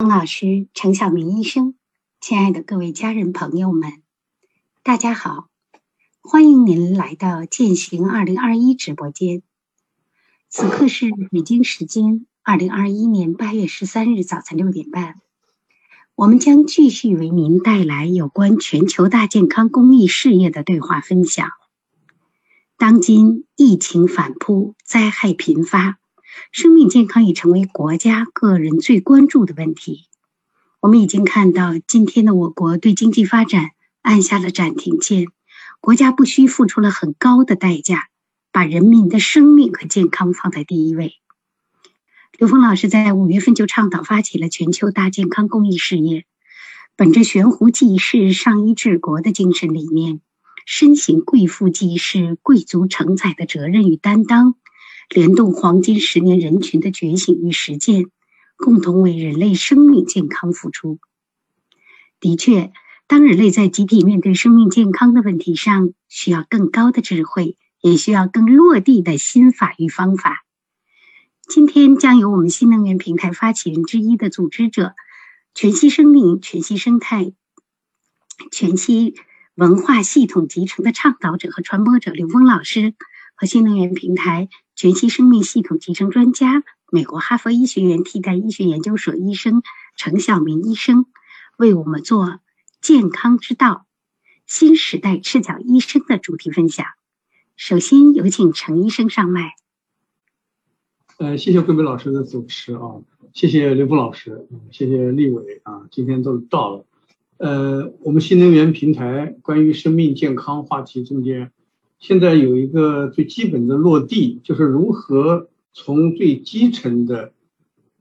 王老师、陈晓明医生，亲爱的各位家人朋友们，大家好！欢迎您来到践行二零二一直播间。此刻是北京时间二零二一年八月十三日早晨六点半，我们将继续为您带来有关全球大健康公益事业的对话分享。当今疫情反扑，灾害频发。生命健康已成为国家、个人最关注的问题。我们已经看到，今天的我国对经济发展按下了暂停键，国家不惜付出了很高的代价，把人民的生命和健康放在第一位。刘峰老师在五月份就倡导发起了全球大健康公益事业，本着悬壶济世、上医治国的精神理念，身行贵妇济世、贵族承载的责任与担当。联动黄金十年人群的觉醒与实践，共同为人类生命健康付出。的确，当人类在集体面对生命健康的问题上，需要更高的智慧，也需要更落地的新法与方法。今天将由我们新能源平台发起人之一的组织者——全息生命、全息生态、全息文化系统集成的倡导者和传播者刘峰老师，和新能源平台。全息生命系统集成专家、美国哈佛医学院替代医学研究所医生程晓明医生为我们做健康之道新时代赤脚医生的主题分享。首先有请程医生上麦。呃，谢谢桂梅老师的主持啊，谢谢刘峰老师，谢谢立伟啊，今天都到了。呃，我们新能源平台关于生命健康话题中间。现在有一个最基本的落地，就是如何从最基层的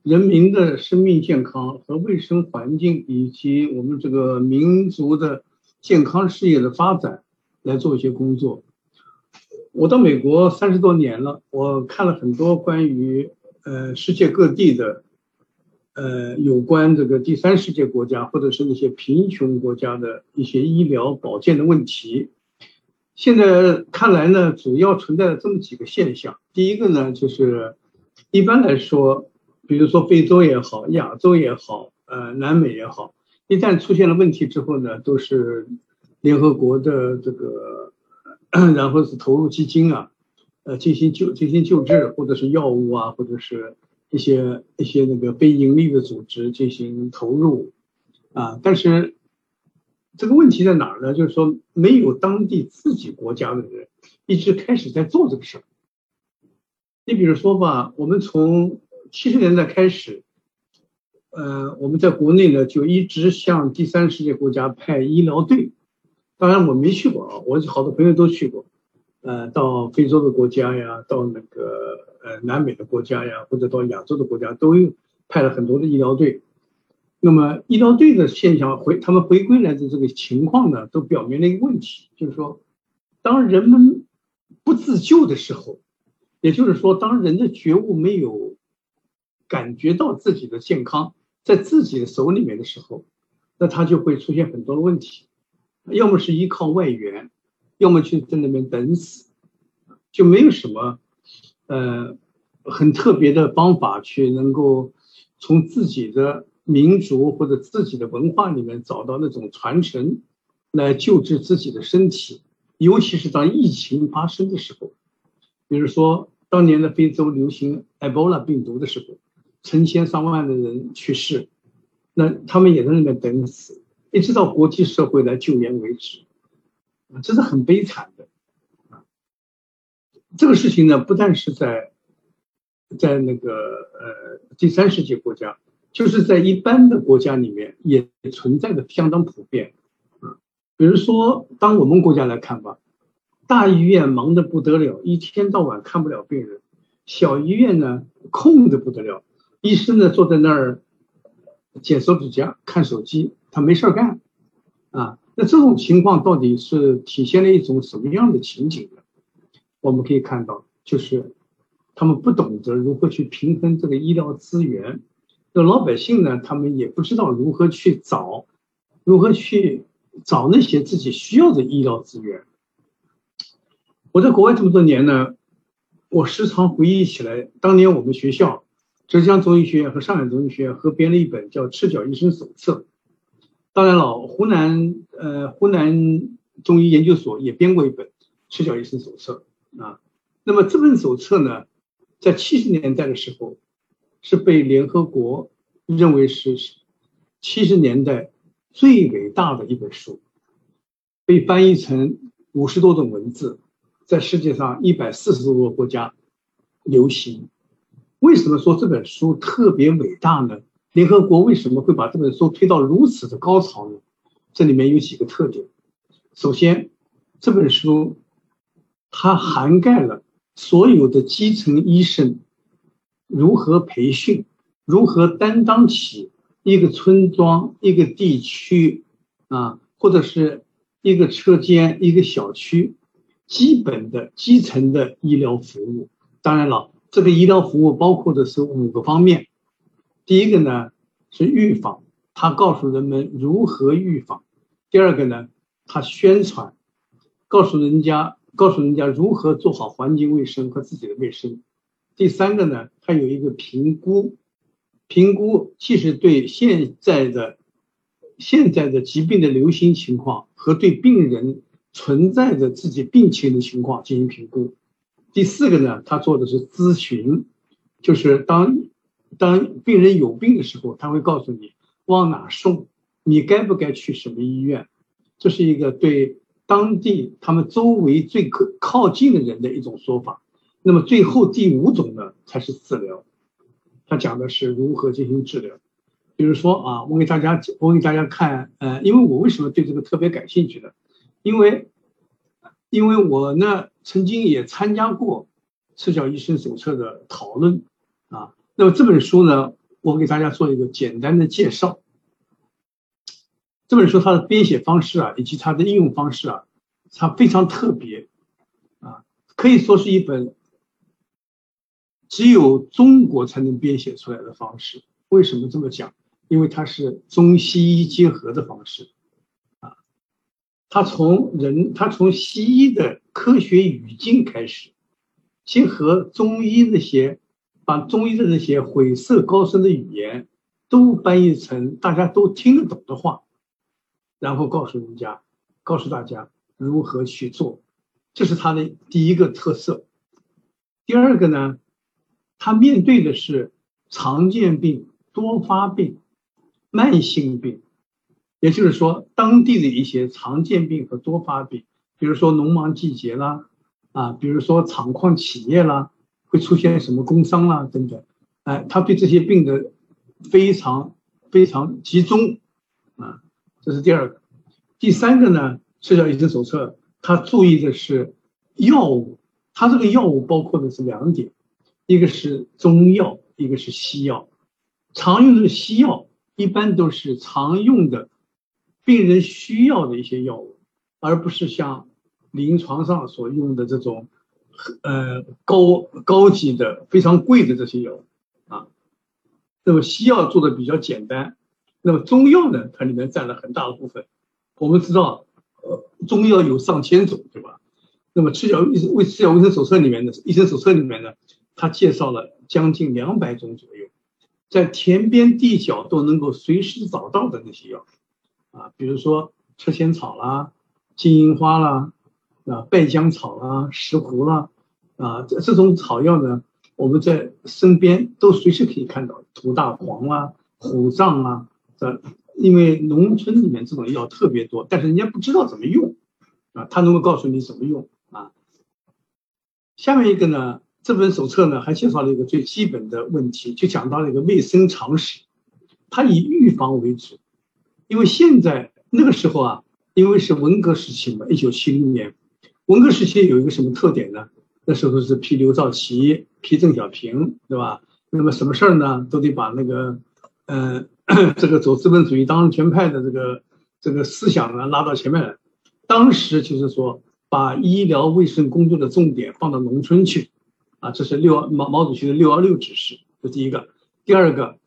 人民的生命健康和卫生环境，以及我们这个民族的健康事业的发展来做一些工作。我到美国三十多年了，我看了很多关于呃世界各地的呃有关这个第三世界国家或者是那些贫穷国家的一些医疗保健的问题。现在看来呢，主要存在这么几个现象。第一个呢，就是一般来说，比如说非洲也好，亚洲也好，呃，南美也好，一旦出现了问题之后呢，都是联合国的这个，然后是投入基金啊，呃，进行救进行救治，或者是药物啊，或者是一些一些那个非盈利的组织进行投入啊，但是。这个问题在哪儿呢？就是说，没有当地自己国家的人一直开始在做这个事儿。你比如说吧，我们从七十年代开始，呃，我们在国内呢就一直向第三世界国家派医疗队。当然我没去过啊，我好多朋友都去过，呃，到非洲的国家呀，到那个呃南美的国家呀，或者到亚洲的国家，都派了很多的医疗队。那么医疗队的现象回他们回归来的这个情况呢，都表明了一个问题，就是说，当人们不自救的时候，也就是说，当人的觉悟没有感觉到自己的健康在自己的手里面的时候，那他就会出现很多的问题，要么是依靠外援，要么就在那边等死，就没有什么呃很特别的方法去能够从自己的。民族或者自己的文化里面找到那种传承，来救治自己的身体，尤其是当疫情发生的时候，比如说当年的非洲流行埃博拉病毒的时候，成千上万的人去世，那他们也在那边等死，一直到国际社会来救援为止，啊，这是很悲惨的，啊，这个事情呢，不但是在，在那个呃第三世界国家。就是在一般的国家里面也存在的相当普遍，啊，比如说当我们国家来看吧，大医院忙得不得了，一天到晚看不了病人；小医院呢空的不得了，医生呢坐在那儿剪手指甲、看手机，他没事儿干，啊，那这种情况到底是体现了一种什么样的情景呢？我们可以看到，就是他们不懂得如何去平衡这个医疗资源。那老百姓呢？他们也不知道如何去找，如何去找那些自己需要的医疗资源。我在国外这么多年呢，我时常回忆起来，当年我们学校浙江中医学院和上海中医学院合编了一本叫《赤脚医生手册》。当然了，湖南呃湖南中医研究所也编过一本《赤脚医生手册》啊。那么这本手册呢，在七十年代的时候，是被联合国认为是七十年代最伟大的一本书，被翻译成五十多种文字，在世界上一百四十多个国家流行。为什么说这本书特别伟大呢？联合国为什么会把这本书推到如此的高潮呢？这里面有几个特点。首先，这本书它涵盖了所有的基层医生如何培训、如何担当起一个村庄、一个地区啊，或者是一个车间、一个小区基本的基层的医疗服务。当然了，这个医疗服务包括的是五个方面。第一个呢是预防，他告诉人们如何预防；第二个呢，他宣传，告诉人家告诉人家如何做好环境卫生和自己的卫生；第三个呢，他有一个评估，评估既是对现在的现在的疾病的流行情况和对病人存在着自己病情的情况进行评估；第四个呢，他做的是咨询，就是当。当病人有病的时候，他会告诉你往哪送，你该不该去什么医院，这是一个对当地他们周围最靠靠近的人的一种说法。那么最后第五种呢，才是治疗，他讲的是如何进行治疗。比如说啊，我给大家我给大家看，呃，因为我为什么对这个特别感兴趣呢？因为因为我呢曾经也参加过赤脚医生手册的讨论啊。那么这本书呢，我给大家做一个简单的介绍。这本书它的编写方式啊，以及它的应用方式啊，它非常特别啊，可以说是一本只有中国才能编写出来的方式。为什么这么讲？因为它是中西医结合的方式啊，它从人，它从西医的科学语境开始，结合中医那些。把中医的那些晦涩高深的语言都翻译成大家都听得懂的话，然后告诉人家，告诉大家如何去做，这是他的第一个特色。第二个呢，他面对的是常见病、多发病、慢性病，也就是说当地的一些常见病和多发病，比如说农忙季节啦，啊，比如说厂矿企业啦。会出现什么工伤啦等等，哎，他对这些病的非常非常集中啊，这是第二个。第三个呢，社交医生手册他注意的是药物，他这个药物包括的是两点，一个是中药，一个是西药。常用的西药一般都是常用的病人需要的一些药物，而不是像临床上所用的这种。呃，高高级的、非常贵的这些药物啊，那么西药做的比较简单，那么中药呢，它里面占了很大的部分。我们知道，呃，中药有上千种，对吧？那么《赤脚医生卫赤脚卫生手册》里面的医生手册里面呢，他介绍了将近两百种左右，在田边地角都能够随时找到的那些药啊，比如说车前草啦、金银花啦。啊，败姜草啦，石斛啦，啊，这这种草药呢，我们在身边都随时可以看到，土大黄啊，虎杖啊，这因为农村里面这种药特别多，但是人家不知道怎么用，啊，他能够告诉你怎么用啊。下面一个呢，这本手册呢还介绍了一个最基本的问题，就讲到了一个卫生常识，它以预防为主，因为现在那个时候啊，因为是文革时期嘛，一九七零年。文革时期有一个什么特点呢？那时候是批刘少奇、批邓小平，对吧？那么什么事儿呢？都得把那个，呃，这个走资本主义当权派的这个这个思想呢拉到前面来。当时就是说，把医疗卫生工作的重点放到农村去，啊，这是六毛毛主席的六幺六指示，这第一个。第二个，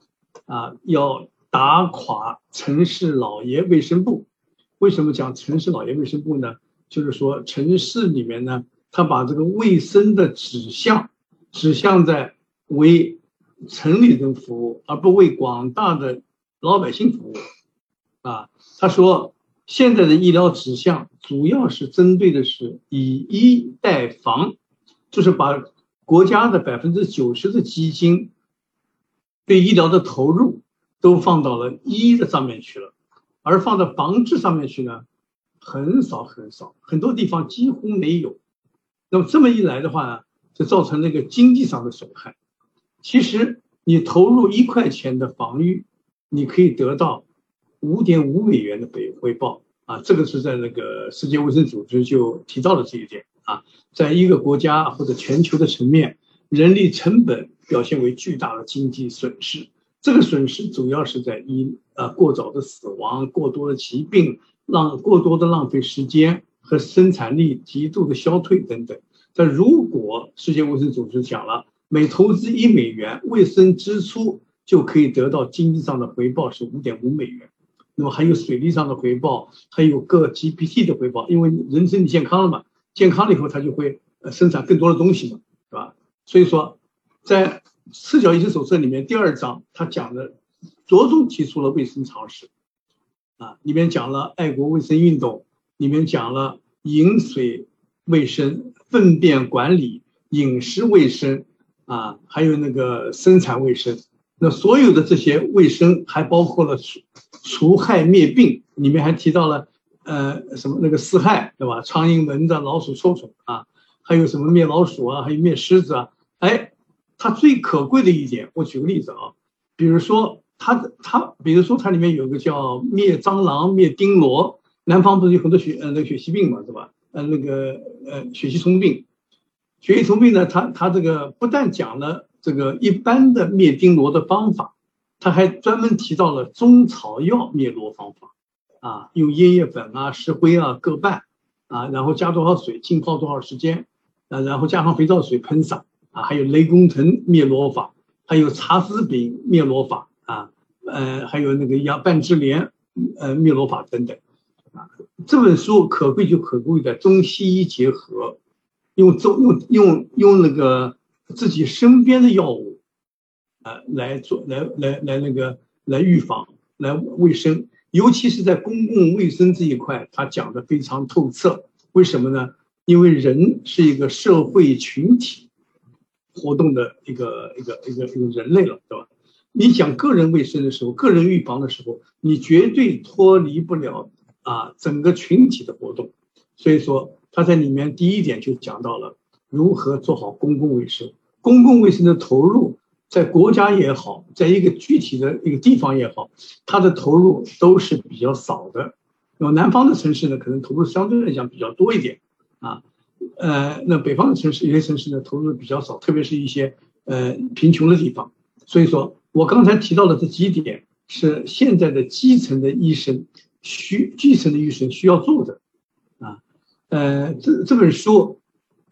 啊，要打垮城市老爷卫生部。为什么讲城市老爷卫生部呢？就是说，城市里面呢，他把这个卫生的指向指向在为城里人服务，而不为广大的老百姓服务。啊，他说，现在的医疗指向主要是针对的是以医代防，就是把国家的百分之九十的基金对医疗的投入都放到了医的上面去了，而放到防治上面去呢，很少很少，很多地方几乎没有。那么这么一来的话呢，就造成那个经济上的损害。其实你投入一块钱的防御，你可以得到。五点五美元的回回报啊，这个是在那个世界卫生组织就提到了这一点啊，在一个国家或者全球的层面，人力成本表现为巨大的经济损失。这个损失主要是在一呃过早的死亡、过多的疾病、浪过多的浪费时间和生产力极度的消退等等。但如果世界卫生组织讲了，每投资一美元卫生支出就可以得到经济上的回报是五点五美元。那么还有水利上的回报，还有各 GPT 的回报，因为人身体健康了嘛，健康了以后，它就会呃生产更多的东西嘛，是吧？所以说，在赤脚医生手册里面第二章，他讲的着重提出了卫生常识，啊，里面讲了爱国卫生运动，里面讲了饮水卫生、粪便管理、饮食卫生，啊，还有那个生产卫生。那所有的这些卫生还包括了除除害灭病，里面还提到了呃什么那个四害对吧？苍蝇、蚊子、老鼠、臭虫啊，还有什么灭老鼠啊，还有灭虱子啊。哎，它最可贵的一点，我举个例子啊，比如说它它，比如说它里面有个叫灭蟑螂、灭钉螺。南方不是有很多血呃那个血吸病嘛，是吧？呃那个呃血吸虫病，血吸虫病呢，它它这个不但讲了。这个一般的灭钉螺的方法，他还专门提到了中草药灭螺方法，啊，用烟叶粉啊、石灰啊各半，啊，然后加多少水浸泡多少时间，啊，然后加上肥皂水喷洒，啊，还有雷公藤灭螺法，还有茶籽饼灭螺法，啊，呃，还有那个羊半枝莲，呃，灭螺法等等，啊，这本书可贵就可贵在中西医结合，用中用用用那个。自己身边的药物，啊，来做来来来那个来预防来卫生，尤其是在公共卫生这一块，他讲的非常透彻。为什么呢？因为人是一个社会群体活动的一个一个一个一个人类了，对吧？你讲个人卫生的时候，个人预防的时候，你绝对脱离不了啊整个群体的活动。所以说，他在里面第一点就讲到了如何做好公共卫生。公共卫生的投入，在国家也好，在一个具体的一个地方也好，它的投入都是比较少的。那么南方的城市呢，可能投入相对来讲比较多一点啊。呃，那北方的城市，有些城市呢投入比较少，特别是一些呃贫穷的地方。所以说我刚才提到的这几点，是现在的基层的医生需基层的医生需要做的啊。呃，这这本书，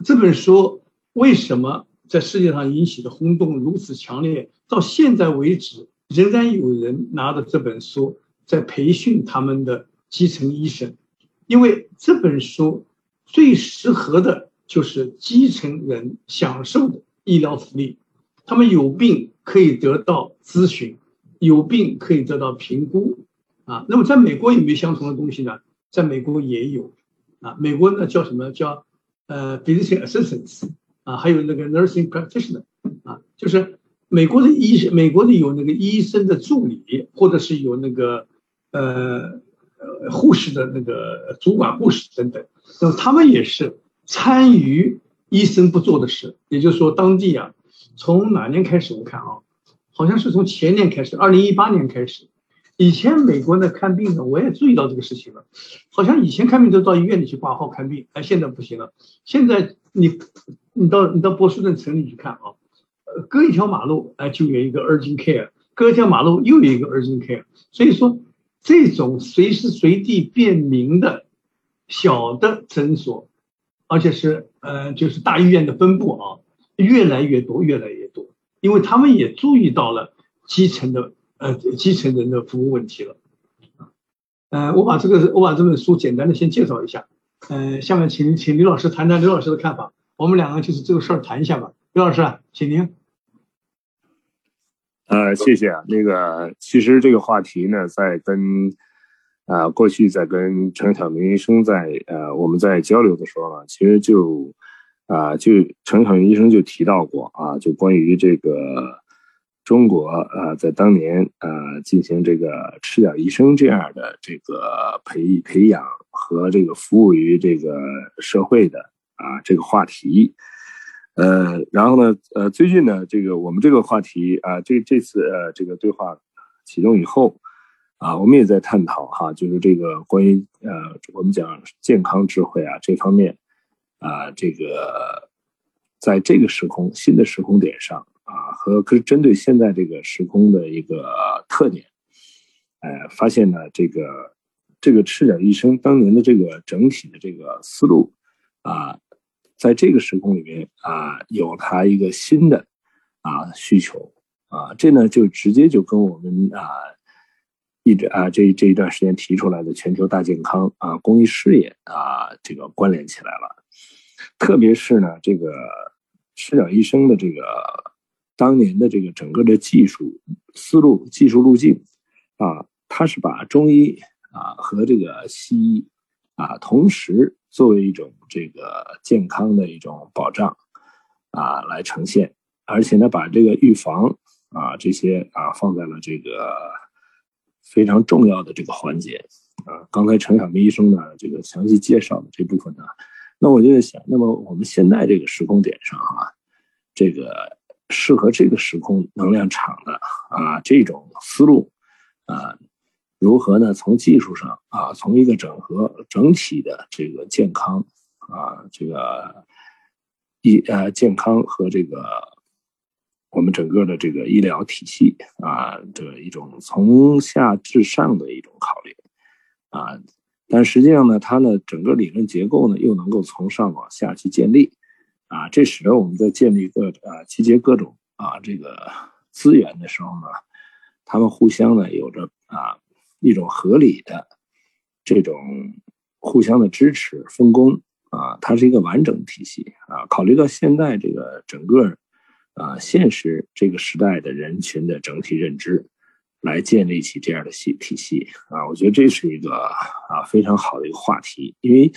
这本书为什么？在世界上引起的轰动如此强烈，到现在为止，仍然有人拿着这本书在培训他们的基层医生，因为这本书最适合的就是基层人享受的医疗福利。他们有病可以得到咨询，有病可以得到评估，啊，那么在美国有没有相同的东西呢？在美国也有，啊，美国呢叫什么叫呃，physician assistance。啊，还有那个 nursing practitioner，啊，就是美国的医生，美国的有那个医生的助理，或者是有那个呃呃护士的那个主管护士等等，那么他们也是参与医生不做的事。也就是说，当地啊，从哪年开始？我看啊，好像是从前年开始，二零一八年开始。以前美国呢看病呢，我也注意到这个事情了，好像以前看病都到医院里去挂号看病，哎，现在不行了。现在你你到你到波士顿城里去看啊，呃，隔一条马路哎就有一个 urgent care，隔一条马路又有一个 urgent care。所以说，这种随时随地便民的小的诊所，而且是呃就是大医院的分布啊，越来越多，越来越多，因为他们也注意到了基层的。呃，基层人的服务问题了，呃，我把这个我把这本书简单的先介绍一下，呃，下面请请刘老师谈谈刘老师的看法，我们两个就是这个事儿谈一下吧，刘老师，请您。呃，谢谢啊。那个，其实这个话题呢，在跟啊过去在跟陈晓明医生在呃我们在交流的时候呢，其实就啊就陈晓明医生就提到过啊，就关于这个中国啊在当年呃进行这个赤脚医生这样的这个培培养和这个服务于这个社会的啊这个话题。呃，然后呢，呃，最近呢，这个我们这个话题啊，这这次呃，这个对话启动以后，啊，我们也在探讨哈，就是这个关于呃，我们讲健康智慧啊这方面，啊，这个在这个时空新的时空点上啊，和可是针对现在这个时空的一个特点，呃，发现呢，这个这个赤脚医生当年的这个整体的这个思路啊。在这个时空里面啊，有它一个新的啊需求啊，这呢就直接就跟我们啊一直啊这这一段时间提出来的全球大健康啊公益事业啊这个关联起来了。特别是呢，这个赤脚医生的这个当年的这个整个的技术思路、技术路径啊，他是把中医啊和这个西医啊同时。作为一种这个健康的一种保障啊，来呈现，而且呢，把这个预防啊这些啊放在了这个非常重要的这个环节啊。刚才陈晓明医生呢这个详细介绍的这部分呢，那我就在想，那么我们现在这个时空点上啊，这个适合这个时空能量场的啊这种思路啊。如何呢？从技术上啊，从一个整合整体的这个健康啊，这个医呃健康和这个我们整个的这个医疗体系啊，这一种从下至上的一种考虑啊，但实际上呢，它呢整个理论结构呢又能够从上往下去建立啊，这使得我们在建立各啊集结各种啊这个资源的时候呢，他们互相呢有着啊。一种合理的这种互相的支持分工啊，它是一个完整体系啊。考虑到现在这个整个啊现实这个时代的人群的整体认知，来建立起这样的系体系啊，我觉得这是一个啊非常好的一个话题。因为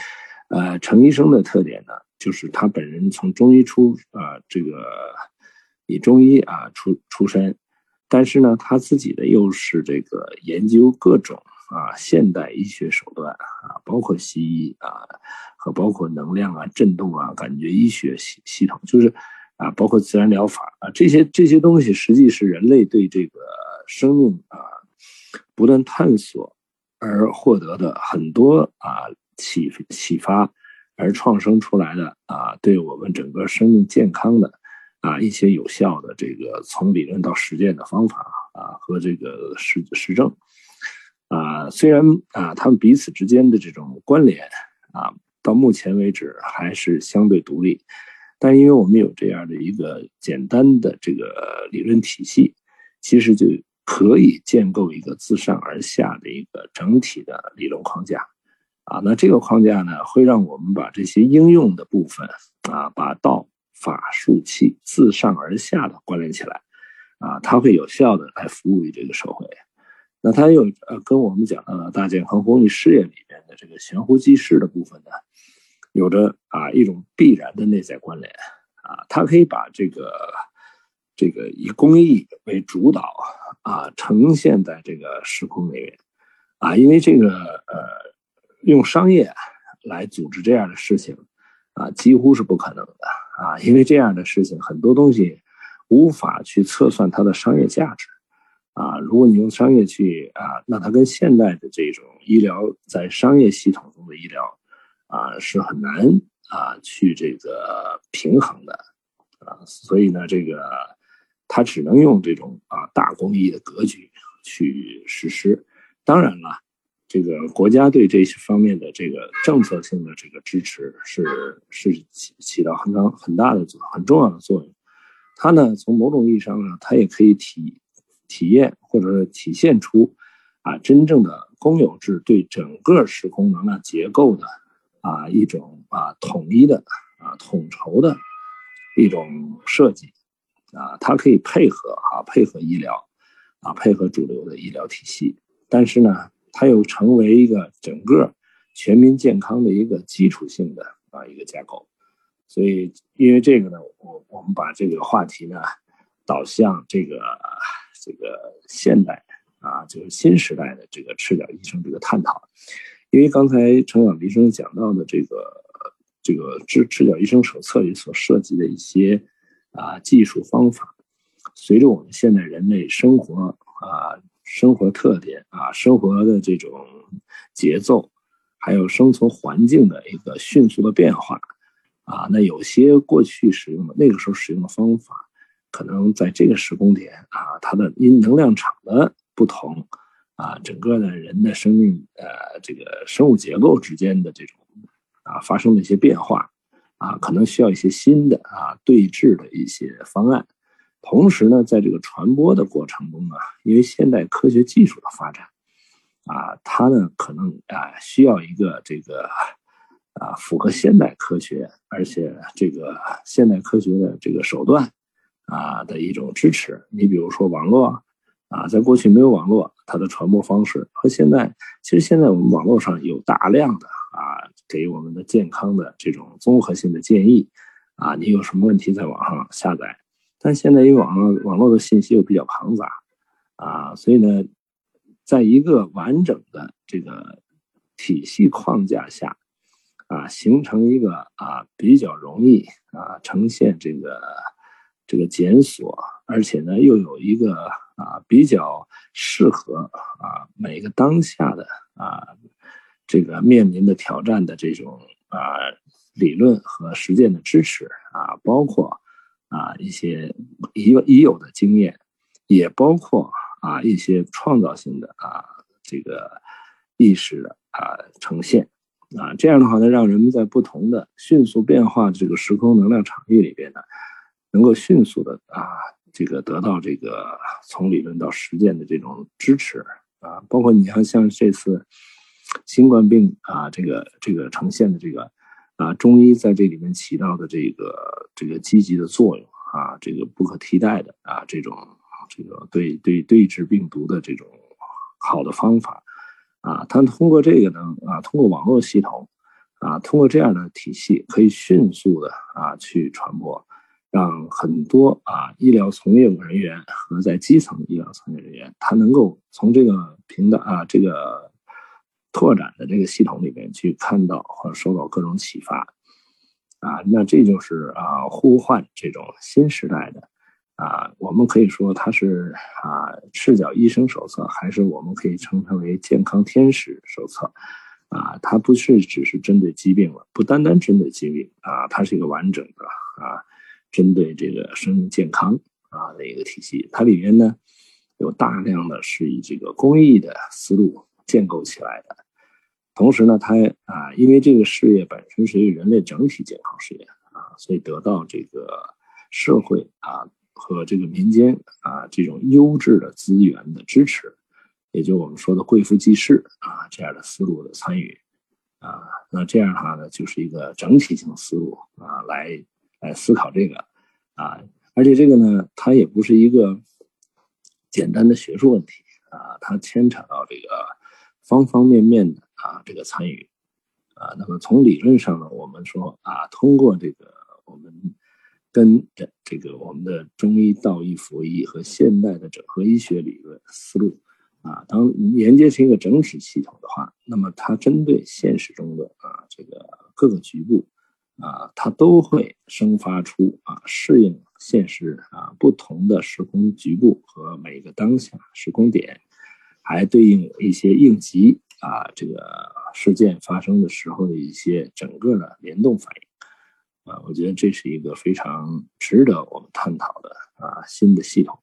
呃，程医生的特点呢，就是他本人从中医出啊，这个以中医啊出出身。但是呢，他自己的又是这个研究各种啊现代医学手段啊，包括西医啊，和包括能量啊、振动啊、感觉医学系系统，就是啊，包括自然疗法啊，这些这些东西，实际是人类对这个生命啊不断探索而获得的很多啊启启发而创生出来的啊，对我们整个生命健康的。啊，一些有效的这个从理论到实践的方法啊，和这个实实证啊，虽然啊，他们彼此之间的这种关联啊，到目前为止还是相对独立，但因为我们有这样的一个简单的这个理论体系，其实就可以建构一个自上而下的一个整体的理论框架啊。那这个框架呢，会让我们把这些应用的部分啊，把道。法术器自上而下的关联起来，啊，它会有效的来服务于这个社会。那它又呃，跟我们讲的大健康公益事业里面的这个悬壶济世的部分呢，有着啊一种必然的内在关联。啊，它可以把这个这个以公益为主导啊，呈现在这个时空里面。啊，因为这个呃，用商业来组织这样的事情。啊，几乎是不可能的啊！因为这样的事情，很多东西无法去测算它的商业价值啊。如果你用商业去啊，那它跟现代的这种医疗在商业系统中的医疗啊，是很难啊去这个平衡的啊。所以呢，这个它只能用这种啊大公益的格局去实施。当然了。这个国家对这些方面的这个政策性的这个支持是是起起到很长很大的作很重要的作用。它呢，从某种意义上呢，它也可以体体验或者是体现出啊真正的公有制对整个时空能量结构的啊一种啊统一的啊统筹的一种设计啊，它可以配合啊，配合医疗啊，配合主流的医疗体系，但是呢，它又成为一个整个全民健康的一个基础性的啊一个架构。所以，因为这个呢，我我们把这个话题呢导向这个这个现代啊，就是新时代的这个赤脚医生这个探讨。因为刚才程晓医生讲到的这个这个赤赤脚医生手册里所涉及的一些啊技术方法，随着我们现代人类生活啊生活特点啊生活的这种节奏，还有生存环境的一个迅速的变化。啊，那有些过去使用的那个时候使用的方法，可能在这个时空点啊，它的因能量场的不同，啊，整个的人的生命呃这个生物结构之间的这种啊发生的一些变化，啊，可能需要一些新的啊对峙的一些方案。同时呢，在这个传播的过程中呢，因为现代科学技术的发展，啊，它呢可能啊需要一个这个。啊，符合现代科学，而且这个现代科学的这个手段啊的一种支持。你比如说网络啊，在过去没有网络，它的传播方式和现在，其实现在我们网络上有大量的啊给我们的健康的这种综合性的建议啊，你有什么问题在网上下载。但现在因为网络网络的信息又比较庞杂啊，所以呢，在一个完整的这个体系框架下。啊，形成一个啊比较容易啊呈现这个这个检索，而且呢又有一个啊比较适合啊每个当下的啊这个面临的挑战的这种啊理论和实践的支持啊，包括啊一些已有已有的经验，也包括啊一些创造性的啊这个意识的啊呈现。啊，这样的话呢，让人们在不同的迅速变化的这个时空能量场域里边呢，能够迅速的啊，这个得到这个从理论到实践的这种支持啊，包括你像像这次新冠病啊，这个这个呈现的这个啊，中医在这里面起到的这个这个积极的作用啊，这个不可替代的啊，这种这个对对对治病毒的这种好的方法。啊，他通过这个呢，啊，通过网络系统，啊，通过这样的体系，可以迅速的啊去传播，让很多啊医疗从业人员和在基层医疗从业人员，他能够从这个平台啊这个拓展的这个系统里面去看到或者受到各种启发，啊，那这就是啊呼唤这种新时代的。啊，我们可以说它是啊赤脚医生手册，还是我们可以称它为健康天使手册，啊，它不是只是针对疾病了，不单单针对疾病啊，它是一个完整的啊，针对这个生命健康啊的一个体系。它里面呢有大量的是以这个公益的思路建构起来的，同时呢，它啊，因为这个事业本身是一个人类整体健康事业啊，所以得到这个社会啊。和这个民间啊，这种优质的资源的支持，也就我们说的贵妇济世啊这样的思路的参与啊，那这样的话呢，就是一个整体性思路啊，来来思考这个啊，而且这个呢，它也不是一个简单的学术问题啊，它牵扯到这个方方面面的啊这个参与啊，那么从理论上呢，我们说啊，通过这个我们。跟着这个我们的中医、道医、佛医和现代的整合医学理论思路，啊，当连接成一个整体系统的话，那么它针对现实中的啊这个各个局部，啊，它都会生发出啊适应现实啊不同的时空局部和每个当下时空点，还对应一些应急啊这个事件发生的时候的一些整个的联动反应。啊，我觉得这是一个非常值得我们探讨的啊新的系统。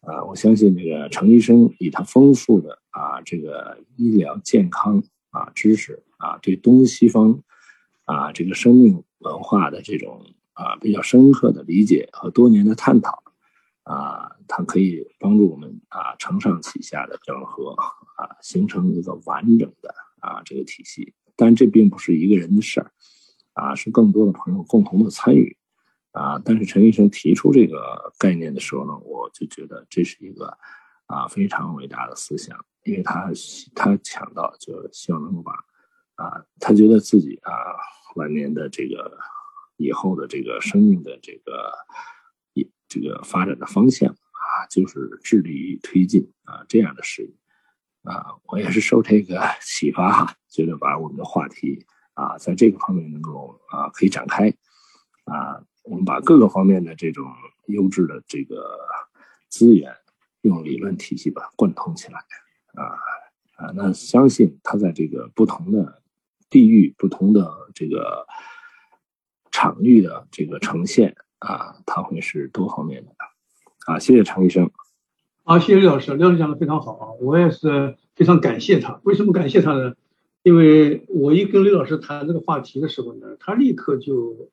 啊，我相信这个程医生以他丰富的啊这个医疗健康啊知识啊，对东西方啊这个生命文化的这种啊比较深刻的理解和多年的探讨啊，他可以帮助我们啊承上启下的整合啊，形成一个完整的啊这个体系。但这并不是一个人的事儿。啊，是更多的朋友共同的参与，啊，但是陈医生提出这个概念的时候呢，我就觉得这是一个啊非常伟大的思想，因为他他强调就希望能够把啊他觉得自己啊晚年的这个以后的这个生命的这个这个发展的方向啊，就是致力于推进啊这样的事业啊，我也是受这个启发哈，觉得把我们的话题啊在这个方面能够啊可以展开啊。我们把各个方面的这种优质的这个资源，用理论体系把它贯通起来，啊啊，那相信它在这个不同的地域、不同的这个场域的这个呈现啊，它会是多方面的。啊，谢谢常医生。好，谢谢刘老师，刘老师讲的非常好啊，我也是非常感谢他。为什么感谢他呢？因为我一跟刘老师谈这个话题的时候呢，他立刻就。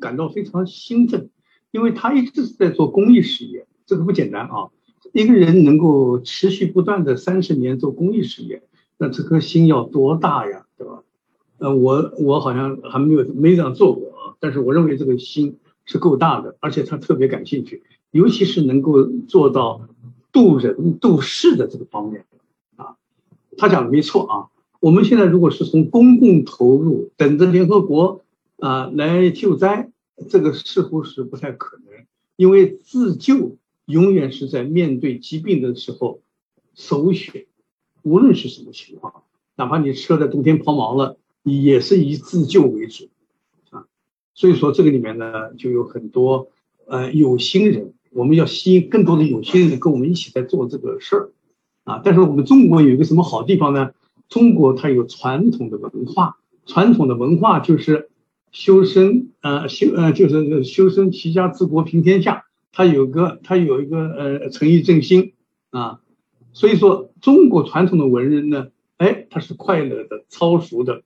感到非常兴奋，因为他一直是在做公益事业，这个不简单啊！一个人能够持续不断的三十年做公益事业，那这颗心要多大呀，对吧？呃，我我好像还没有没这样做过啊，但是我认为这个心是够大的，而且他特别感兴趣，尤其是能够做到渡人渡事的这个方面啊。他讲的没错啊，我们现在如果是从公共投入，等着联合国。啊，来救灾，这个似乎是不太可能，因为自救永远是在面对疾病的时候首选，无论是什么情况，哪怕你车在冬天抛锚了，也是以自救为主。所以说这个里面呢，就有很多呃有心人，我们要吸引更多的有心人跟我们一起在做这个事儿啊。但是我们中国有一个什么好地方呢？中国它有传统的文化，传统的文化就是。修身，呃，修，呃，就是修身齐家治国平天下。它有个，它有一个，呃，诚意正心啊。所以说，中国传统的文人呢，哎，他是快乐的、超俗的。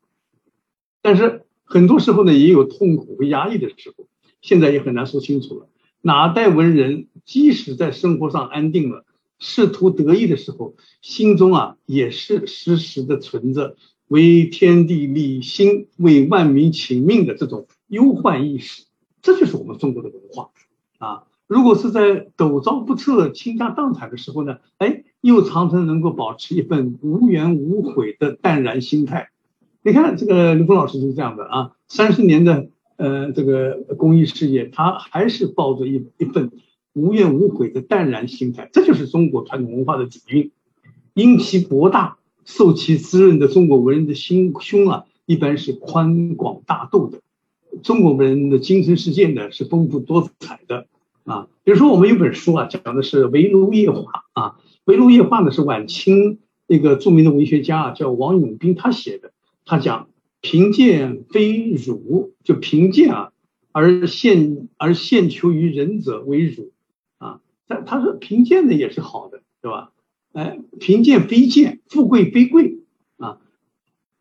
但是很多时候呢，也有痛苦和压抑的时候。现在也很难说清楚了。哪代文人，即使在生活上安定了，仕途得意的时候，心中啊，也是时时的存着。为天地立心、为万民请命的这种忧患意识，这就是我们中国的文化啊。如果是在陡遭不测、倾家荡产的时候呢，哎，又常常能够保持一份无怨无悔的淡然心态。你看这个刘峰老师就是这样的啊，三十年的呃这个公益事业，他还是抱着一一份无怨无悔的淡然心态，这就是中国传统文化的底蕴，因其博大。受其滋润的中国文人的心胸啊，一般是宽广大度的。中国文人的精神世界呢，是丰富多彩的啊。比如说，我们有本书啊，讲的是围炉夜话啊。围炉夜话呢，是晚清一个著名的文学家啊，叫王永斌他写的。他讲贫贱非辱，就贫贱啊，而献而献求于人者为辱啊。他他说贫贱的也是好的，对吧？哎，贫贱非贱，富贵非贵啊！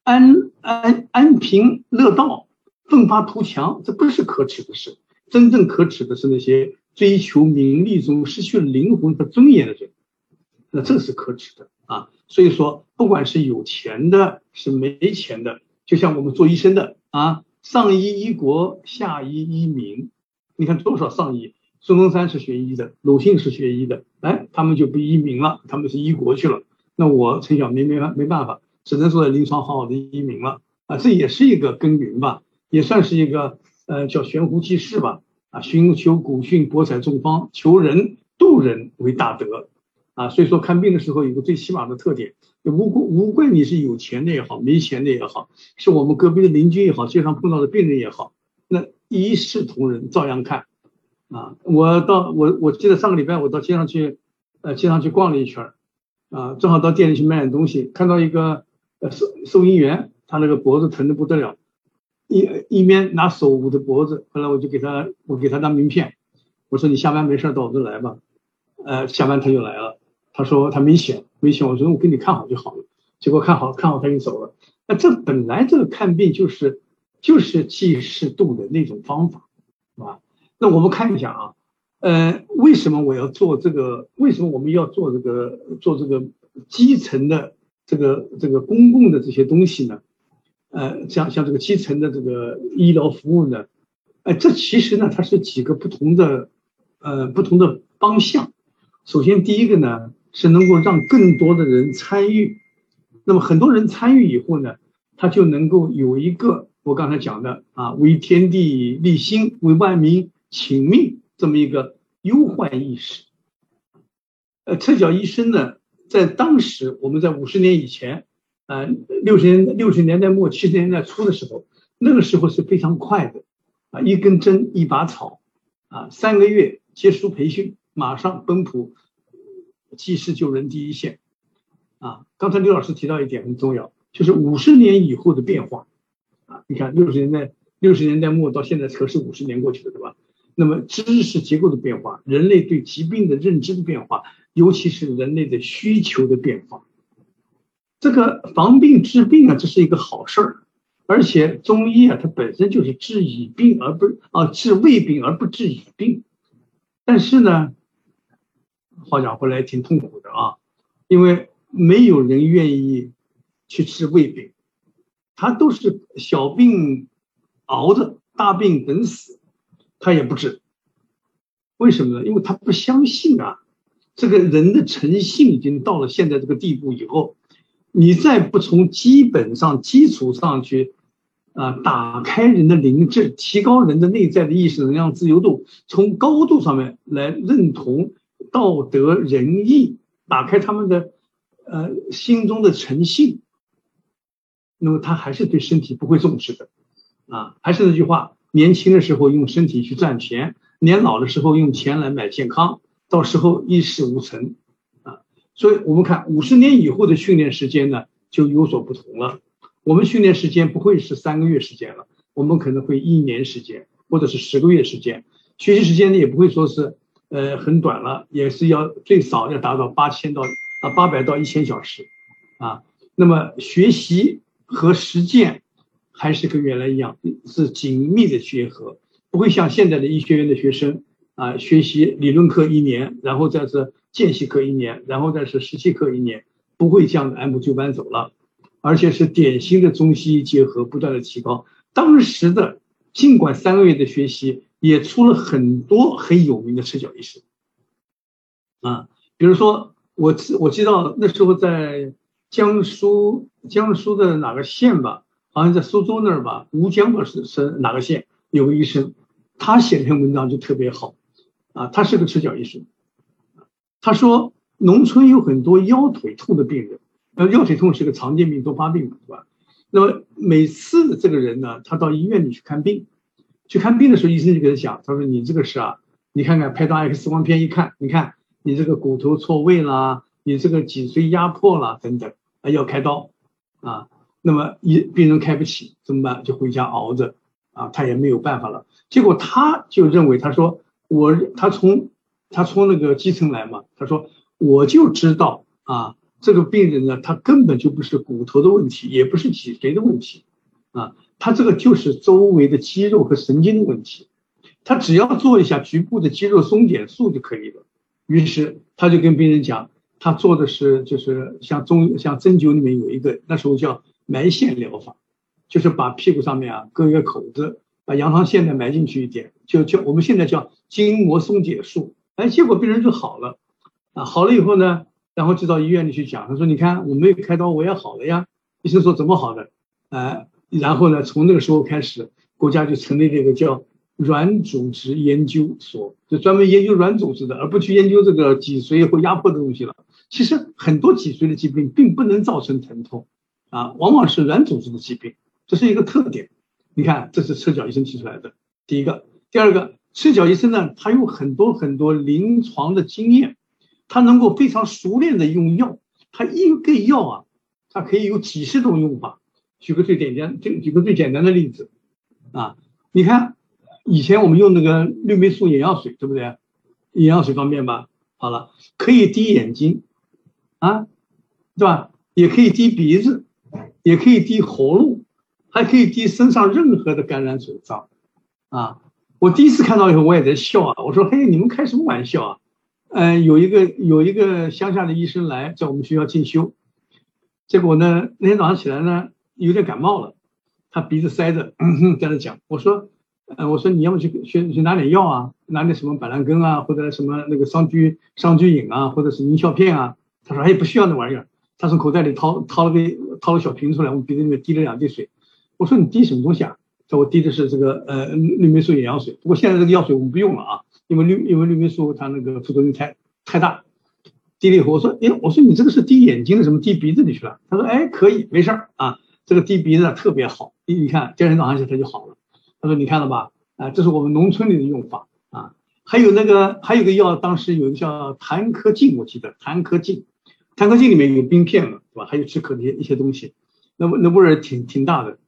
安安安贫乐道，奋发图强，这不是可耻的事。真正可耻的是那些追求名利中失去了灵魂和尊严的人，那这是可耻的啊！所以说，不管是有钱的，是没钱的，就像我们做医生的啊，上医医国，下医医民。你看多少上医？孙中山是学医的，鲁迅是学医的，哎，他们就不医民了，他们是医国去了。那我陈小明没办没办法，只能说临床好好的医民了啊，这也是一个耕耘吧，也算是一个呃叫悬壶济世吧啊，寻求古训，博采众方，求人度人为大德啊。所以说看病的时候有个最起码的特点，无无怪你是有钱的也好，没钱的也好，是我们隔壁的邻居也好，街上碰到的病人也好，那一视同仁，照样看。啊，我到我我记得上个礼拜我到街上去，呃，街上去逛了一圈，啊，正好到店里去买点东西，看到一个呃收收银员，他那个脖子疼的不得了，一一边拿手捂着脖子，后来我就给他我给他张名片，我说你下班没事到我这来吧，呃，下班他就来了，他说他没钱没钱，我说我给你看好就好了，结果看好看好他就走了，那这本来这个看病就是就是济世度的那种方法，是吧？那我们看一下啊，呃，为什么我要做这个？为什么我们要做这个做这个基层的这个这个公共的这些东西呢？呃，像像这个基层的这个医疗服务呢？哎，这其实呢，它是几个不同的，呃，不同的方向。首先，第一个呢是能够让更多的人参与，那么很多人参与以后呢，他就能够有一个我刚才讲的啊，为天地立心，为万民请命这么一个忧患意识。呃，赤脚医生呢，在当时我们在五十年以前，呃，六十年六十年代末七十年代初的时候，那个时候是非常快的，啊，一根针一把草，啊，三个月结束培训。马上奔赴，济世救人第一线，啊！刚才刘老师提到一点很重要，就是五十年以后的变化，啊！你看六十年代六十年代末到现在可是五十年过去了，对吧？那么知识结构的变化，人类对疾病的认知的变化，尤其是人类的需求的变化，这个防病治病啊，这是一个好事儿，而且中医啊，它本身就是治已病而不啊治未病而不治已病，但是呢。话讲回来挺痛苦的啊，因为没有人愿意去治胃病，他都是小病熬着，大病等死，他也不治。为什么呢？因为他不相信啊，这个人的诚信已经到了现在这个地步以后，你再不从基本上基础上去啊，打开人的灵智，提高人的内在的意识能量自由度，从高度上面来认同。道德仁义，打开他们的呃心中的诚信，那么他还是对身体不会重视的啊。还是那句话，年轻的时候用身体去赚钱，年老的时候用钱来买健康，到时候一事无成啊。所以我们看五十年以后的训练时间呢，就有所不同了。我们训练时间不会是三个月时间了，我们可能会一年时间，或者是十个月时间。学习时间呢，也不会说是。呃，很短了，也是要最少要达到八千到啊八百到一千小时，啊，那么学习和实践还是跟原来一样，是紧密的结合，不会像现在的医学院的学生啊，学习理论课一年，然后再是见习课一年，然后再是实习课一年，不会这样按部就班走了，而且是典型的中西医结合，不断的提高。当时的尽管三个月的学习。也出了很多很有名的赤脚医生，啊，比如说我知我知道那时候在江苏江苏的哪个县吧，好像在苏州那儿吧，吴江吧是是哪个县有个医生，他写篇文章就特别好，啊，他是个赤脚医生，他说农村有很多腰腿痛的病人，呃，腰腿痛是个常见病，多发病嘛，对吧？那么每次这个人呢，他到医院里去看病。去看病的时候，医生就给他讲，他说：“你这个是啊，你看看拍张 X 光片一看，你看你这个骨头错位啦，你这个脊椎压迫了等等，啊要开刀，啊，那么一病人开不起怎么办？就回家熬着，啊，他也没有办法了。结果他就认为，他说我他从他从那个基层来嘛，他说我就知道啊，这个病人呢，他根本就不是骨头的问题，也不是脊椎的问题，啊。”他这个就是周围的肌肉和神经的问题，他只要做一下局部的肌肉松解术就可以了。于是他就跟病人讲，他做的是就是像中像针灸里面有一个那时候叫埋线疗法，就是把屁股上面啊割一个口子，把羊肠线呢埋进去一点，就叫我们现在叫筋膜松解术。哎，结果病人就好了，啊，好了以后呢，然后就到医院里去讲，他说你看我没有开刀我也好了呀。医生说怎么好的？哎。然后呢，从那个时候开始，国家就成立这个叫软组织研究所，就专门研究软组织的，而不去研究这个脊髓或压迫的东西了。其实很多脊髓的疾病并不能造成疼痛，啊，往往是软组织的疾病，这是一个特点。你看，这是赤脚医生提出来的第一个，第二个，赤脚医生呢，他有很多很多临床的经验，他能够非常熟练的用药，他一个药啊，它可以有几十种用法。举个最简单、举个最简单的例子，啊，你看以前我们用那个氯霉素眼药水，对不对？眼药水方便吧？好了，可以滴眼睛，啊，对吧？也可以滴鼻子，也可以滴喉咙，还可以滴身上任何的感染组织，啊，我第一次看到以后我也在笑啊，我说嘿，你们开什么玩笑啊？嗯，有一个有一个乡下的医生来在我们学校进修，结果呢那天早上起来呢。有点感冒了，他鼻子塞着，在那讲。我说呃，我说你要么去去去拿点药啊，拿点什么板蓝根啊，或者什么那个桑菊桑菊饮啊，或者是银翘片啊。他说哎，不需要那玩意儿。他从口袋里掏掏了个掏了小瓶出来，我鼻子里面滴了两滴水。我说你滴什么东西啊？他说我滴的是这个呃氯霉素眼药水。不过现在这个药水我们不用了啊，因为氯因为氯霉素它那个副作用太太大。滴了以后我说哎，我说你这个是滴眼睛的，什么滴鼻子里去了？他说哎，可以，没事儿啊，这个滴鼻子特别好。你你看第二天早上起来它就好了。他说你看了吧？啊，这是我们农村里的用法啊。还有那个还有个药，当时有一个叫痰咳净，我记得痰咳净。痰咳净里面有冰片嘛，对吧？还有止咳的一些东西，那那味儿挺挺大的。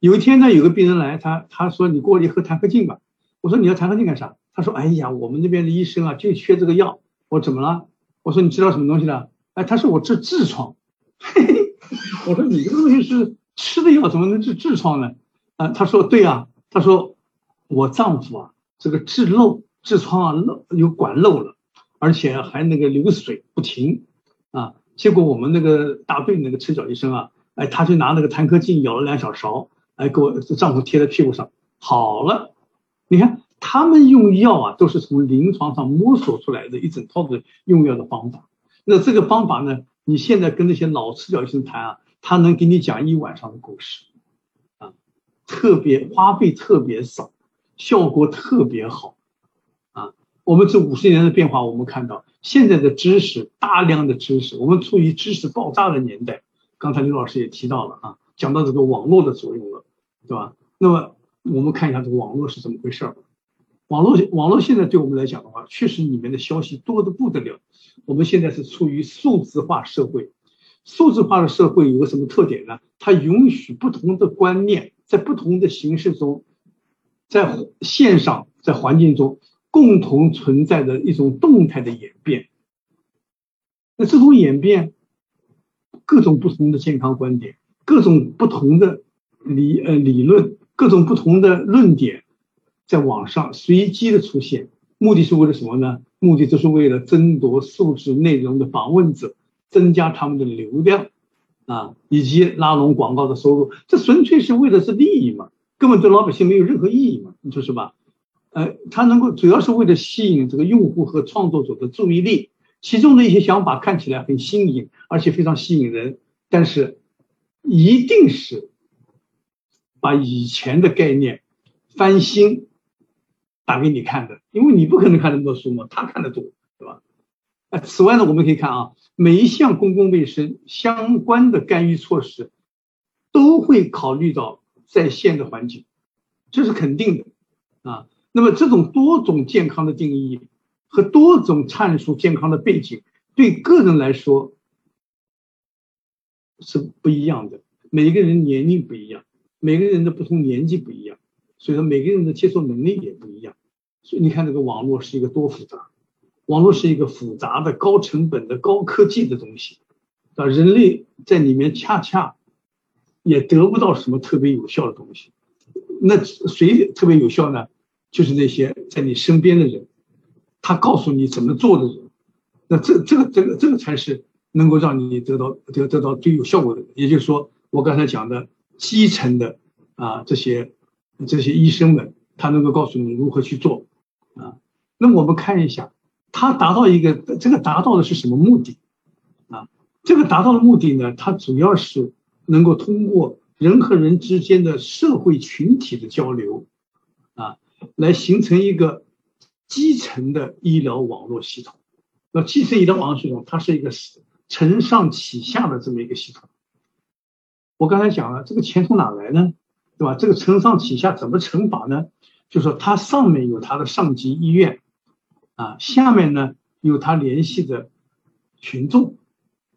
有一天呢，有个病人来，他他说你过来喝痰咳净吧。我说你要痰咳净干啥？他说哎呀，我们那边的医生啊就缺这个药。我怎么了？我说你知道什么东西了？哎，他说我治痔疮。嘿嘿，我说你这个东西是吃的药，怎么能治痔疮呢？啊，他说对啊，他说我丈夫啊这个痔漏痔疮啊漏有管漏了，而且还那个流水不停。啊！结果我们那个大队那个赤脚医生啊，哎，他就拿那个痰咳净舀了两小勺，哎，给我丈夫贴在屁股上，好了。你看他们用药啊，都是从临床上摸索出来的一整套的用药的方法。那这个方法呢，你现在跟那些老赤脚医生谈啊，他能给你讲一晚上的故事，啊，特别花费特别少，效果特别好，啊，我们这五十年的变化，我们看到。现在的知识，大量的知识，我们处于知识爆炸的年代。刚才刘老师也提到了啊，讲到这个网络的作用了，对吧？那么我们看一下这个网络是怎么回事儿。网络网络现在对我们来讲的话，确实里面的消息多的不得了。我们现在是处于数字化社会，数字化的社会有个什么特点呢？它允许不同的观念在不同的形式中，在线上，在环境中。共同存在的一种动态的演变，那这种演变，各种不同的健康观点，各种不同的理呃理论，各种不同的论点，在网上随机的出现，目的是为了什么呢？目的就是为了争夺数字内容的访问者，增加他们的流量啊，以及拉拢广告的收入，这纯粹是为的是利益嘛，根本对老百姓没有任何意义嘛，你说是吧？呃，它能够主要是为了吸引这个用户和创作者的注意力，其中的一些想法看起来很新颖，而且非常吸引人，但是一定是把以前的概念翻新打给你看的，因为你不可能看那么多书嘛，他看得多，对吧？啊，此外呢，我们可以看啊，每一项公共卫生相关的干预措施都会考虑到在线的环境，这是肯定的啊。那么这种多种健康的定义和多种阐述健康的背景，对个人来说是不一样的。每个人年龄不一样，每个人的不同年纪不一样，所以说每个人的接受能力也不一样。所以你看这个网络是一个多复杂，网络是一个复杂的、高成本的、高科技的东西，啊，人类在里面恰恰也得不到什么特别有效的东西。那谁特别有效呢？就是那些在你身边的人，他告诉你怎么做的人，那这这个这个这个才是能够让你得到得得到最有效果的。也就是说，我刚才讲的基层的啊这些这些医生们，他能够告诉你如何去做啊。那我们看一下，它达到一个这个达到的是什么目的啊？这个达到的目的呢，它主要是能够通过人和人之间的社会群体的交流啊。来形成一个基层的医疗网络系统。那基层医疗网络系统，它是一个承上启下的这么一个系统。我刚才讲了，这个钱从哪来呢？对吧？这个承上启下怎么乘法呢？就说，它上面有它的上级医院，啊，下面呢有它联系的群众。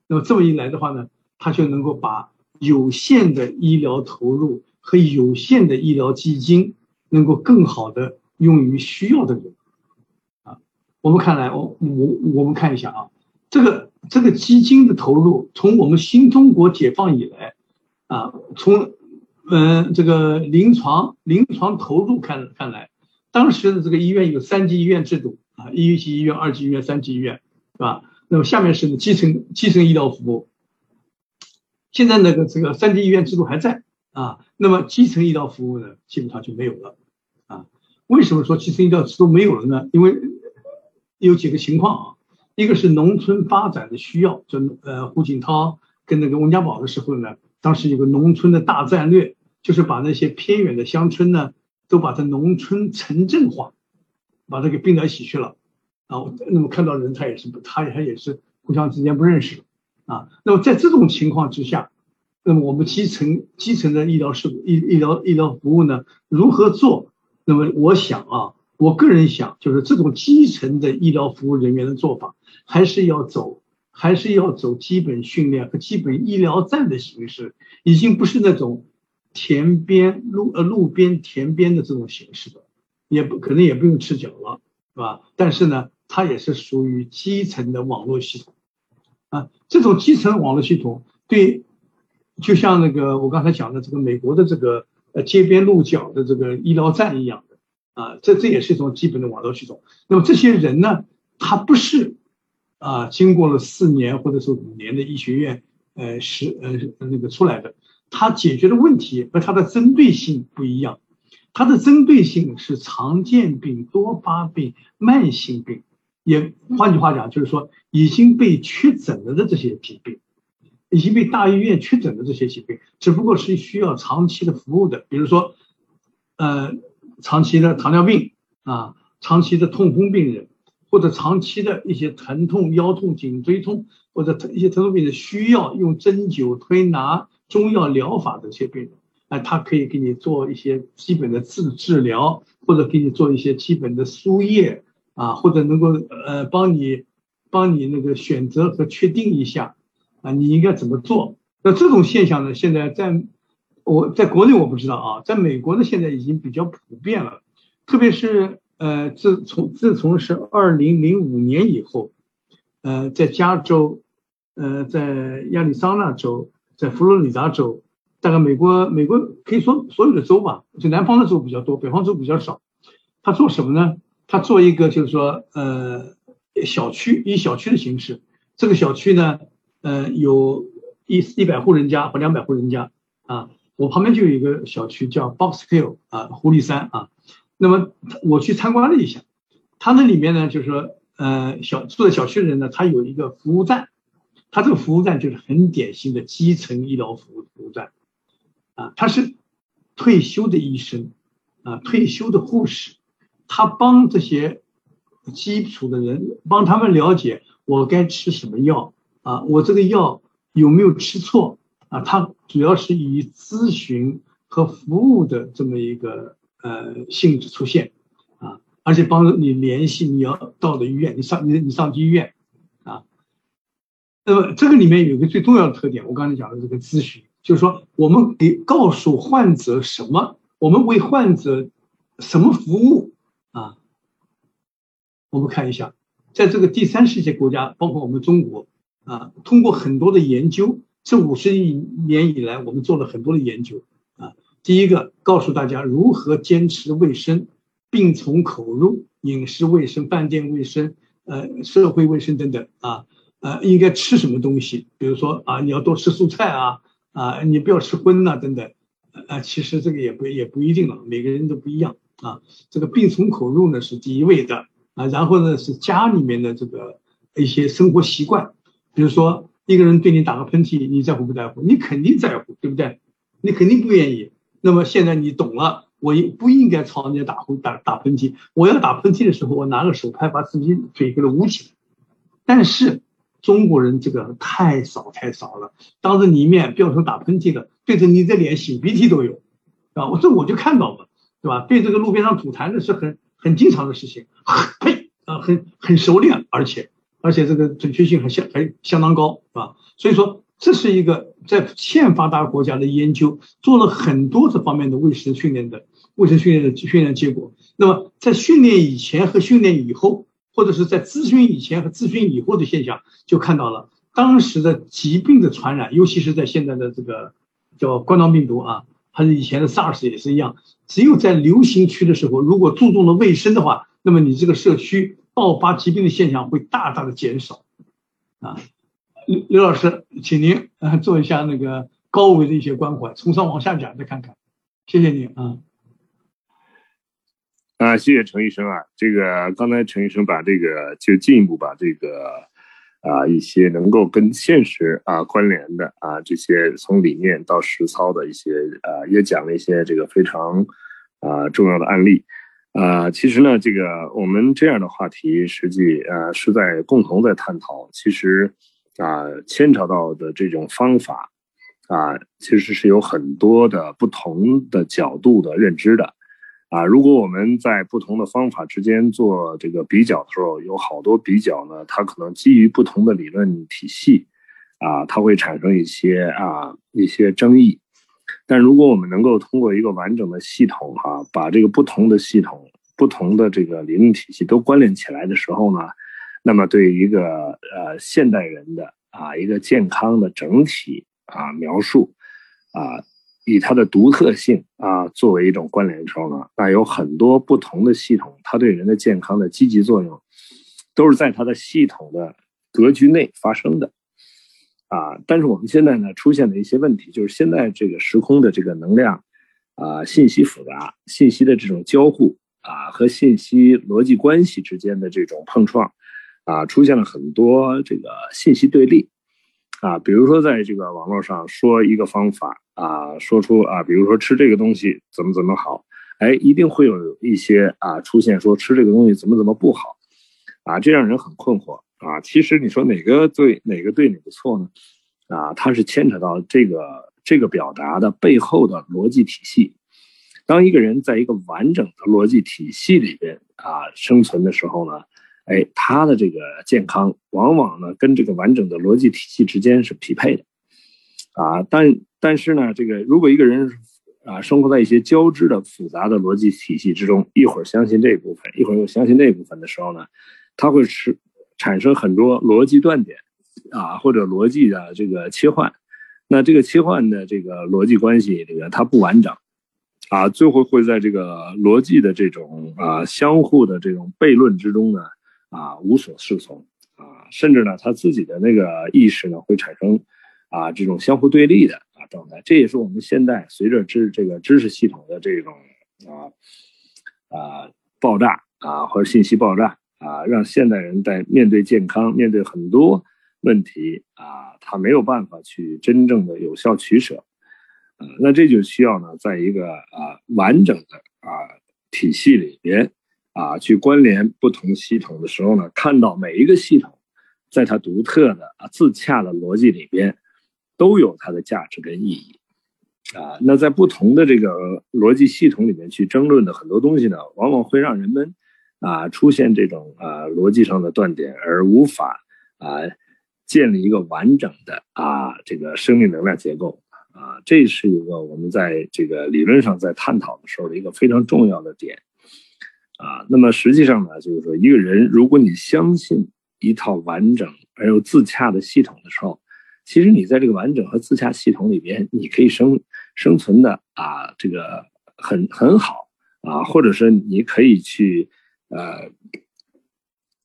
那么这么一来的话呢，它就能够把有限的医疗投入和有限的医疗基金。能够更好的用于需要的人，啊，我们看来，我我我们看一下啊，这个这个基金的投入，从我们新中国解放以来，啊，从嗯这个临床临床投入看看来，当时的这个医院有三级医院制度啊，一级医院、二级医院、三级医院，是吧？那么下面是基层基层医疗服务，现在那个这个三级医院制度还在啊，那么基层医疗服务呢，基本上就没有了。啊。为什么说基层医疗制度没有了呢？因为有几个情况啊，一个是农村发展的需要，就呃胡锦涛跟那个温家宝的时候呢，当时有个农村的大战略，就是把那些偏远的乡村呢，都把它农村城镇化，把它给并在一起去了啊。那么看到人他也是他他也是互相之间不认识啊。那么在这种情况之下，那么我们基层基层的医疗事故医医疗医疗服务呢，如何做？那么我想啊，我个人想，就是这种基层的医疗服务人员的做法，还是要走，还是要走基本训练和基本医疗站的形式，已经不是那种田边路呃路边田边的这种形式的，也不可能也不用赤脚了，是吧？但是呢，它也是属于基层的网络系统，啊，这种基层网络系统对，就像那个我刚才讲的这个美国的这个。呃，街边路角的这个医疗站一样的啊，这这也是一种基本的网络系统。那么这些人呢，他不是啊，经过了四年或者是五年的医学院呃是呃那个出来的，他解决的问题和他的针对性不一样。他的针对性是常见病、多发病、慢性病，也换句话讲，就是说已经被确诊了的这些疾病。已经被大医院确诊的这些疾病，只不过是需要长期的服务的，比如说，呃，长期的糖尿病啊，长期的痛风病人，或者长期的一些疼痛、腰痛、颈椎痛，或者一些疼痛病人需要用针灸、推拿、中药疗法的一些病人，哎，他可以给你做一些基本的治治疗，或者给你做一些基本的输液啊，或者能够呃帮你帮你那个选择和确定一下。啊，你应该怎么做？那这种现象呢？现在在我在国内我不知道啊，在美国呢，现在已经比较普遍了。特别是呃，自从自从是二零零五年以后，呃，在加州，呃，在亚利桑那州，在佛罗里达州，大概美国美国可以说所有的州吧，就南方的州比较多，北方州比较少。他做什么呢？他做一个就是说呃，小区以小区的形式，这个小区呢。呃，有一一百户人家或两百户人家啊，我旁边就有一个小区叫 Box Hill 啊，狐狸山啊。那么我去参观了一下，他那里面呢，就是说，呃，小住在小区的人呢，他有一个服务站，他这个服务站就是很典型的基层医疗服务服务站啊，他是退休的医生啊，退休的护士，他帮这些基础的人，帮他们了解我该吃什么药。啊，我这个药有没有吃错啊？它主要是以咨询和服务的这么一个呃性质出现啊，而且帮你联系你要到的医院，你上你你上医院。那么这个里面有个最重要的特点，我刚才讲的这个咨询，就是说我们给告诉患者什么，我们为患者什么服务啊？我们看一下，在这个第三世界国家，包括我们中国。啊，通过很多的研究，这五十亿年以来，我们做了很多的研究啊。第一个，告诉大家如何坚持卫生，病从口入，饮食卫生、饭店卫生、呃，社会卫生等等啊。呃，应该吃什么东西？比如说啊，你要多吃蔬菜啊，啊，你不要吃荤呐，等等。啊，其实这个也不也不一定了，每个人都不一样啊。这个病从口入呢是第一位的啊，然后呢是家里面的这个一些生活习惯。比如说，一个人对你打个喷嚏，你在乎不在乎？你肯定在乎，对不对？你肯定不愿意。那么现在你懂了，我不应该朝人家打呼打打喷嚏。我要打喷嚏的时候，我拿个手拍把自己嘴给它捂起来。但是中国人这个太少太少了，当着你面不要说打喷嚏的，对着你的脸擤鼻涕都有，啊，我这我就看到了，对吧？对这个路边上吐痰的是很很经常的事情，呸啊，很很熟练，而且。而且这个准确性还相还相当高，是吧？所以说这是一个在欠发达国家的研究，做了很多这方面的卫生训练的卫生训练的训练结果。那么在训练以前和训练以后，或者是在咨询以前和咨询以后的现象，就看到了当时的疾病的传染，尤其是在现在的这个叫冠状病毒啊，还是以前的 SARS 也是一样，只有在流行区的时候，如果注重了卫生的话，那么你这个社区。爆发疾病的现象会大大的减少，啊，刘刘老师，请您啊做一下那个高维的一些关怀，从上往下讲，再看看，谢谢您啊。啊，谢谢陈医生啊，这个刚才陈医生把这个就进一步把这个啊一些能够跟现实啊关联的啊这些从理念到实操的一些啊也讲了一些这个非常啊重要的案例啊，其实呢，这个我们这样的话题实际啊是在共同在探讨，其实啊牵扯到的这种方法啊其实是有很多的不同的角度的认知的。啊，如果我们在不同的方法之间做这个比较的时候，有好多比较呢，它可能基于不同的理论体系，啊，它会产生一些啊一些争议。但如果我们能够通过一个完整的系统哈，把这个不同的系统、不同的这个理论体系都关联起来的时候呢，那么对于一个呃现代人的啊一个健康的整体啊描述啊。以它的独特性啊作为一种关联的时候呢，那有很多不同的系统，它对人的健康的积极作用，都是在它的系统的格局内发生的，啊，但是我们现在呢出现的一些问题，就是现在这个时空的这个能量啊信息复杂，信息的这种交互啊和信息逻辑关系之间的这种碰撞，啊，出现了很多这个信息对立。啊，比如说在这个网络上说一个方法啊，说出啊，比如说吃这个东西怎么怎么好，哎，一定会有一些啊出现说吃这个东西怎么怎么不好，啊，这让人很困惑啊。其实你说哪个对哪个对哪个错呢？啊，它是牵扯到这个这个表达的背后的逻辑体系。当一个人在一个完整的逻辑体系里边啊生存的时候呢？哎，他的这个健康往往呢跟这个完整的逻辑体系之间是匹配的，啊，但但是呢，这个如果一个人啊生活在一些交织的复杂的逻辑体系之中，一会儿相信这一部分，一会儿又相信那部分的时候呢，他会是产生很多逻辑断点，啊，或者逻辑的这个切换，那这个切换的这个逻辑关系这个它不完整，啊，最后会在这个逻辑的这种啊相互的这种悖论之中呢。啊，无所适从啊，甚至呢，他自己的那个意识呢，会产生啊这种相互对立的啊状态。这也是我们现在随着知这个知识系统的这种啊啊爆炸啊或者信息爆炸啊，让现代人在面对健康、面对很多问题啊，他没有办法去真正的有效取舍。啊，那这就需要呢，在一个啊完整的啊体系里边。啊，去关联不同系统的时候呢，看到每一个系统，在它独特的啊自洽的逻辑里边，都有它的价值跟意义。啊，那在不同的这个逻辑系统里面去争论的很多东西呢，往往会让人们啊出现这种啊逻辑上的断点，而无法啊建立一个完整的啊这个生命能量结构。啊，这是一个我们在这个理论上在探讨的时候的一个非常重要的点。啊，那么实际上呢，就是说，一个人如果你相信一套完整而又自洽的系统的时候，其实你在这个完整和自洽系统里边，你可以生生存的啊，这个很很好啊，或者是你可以去呃，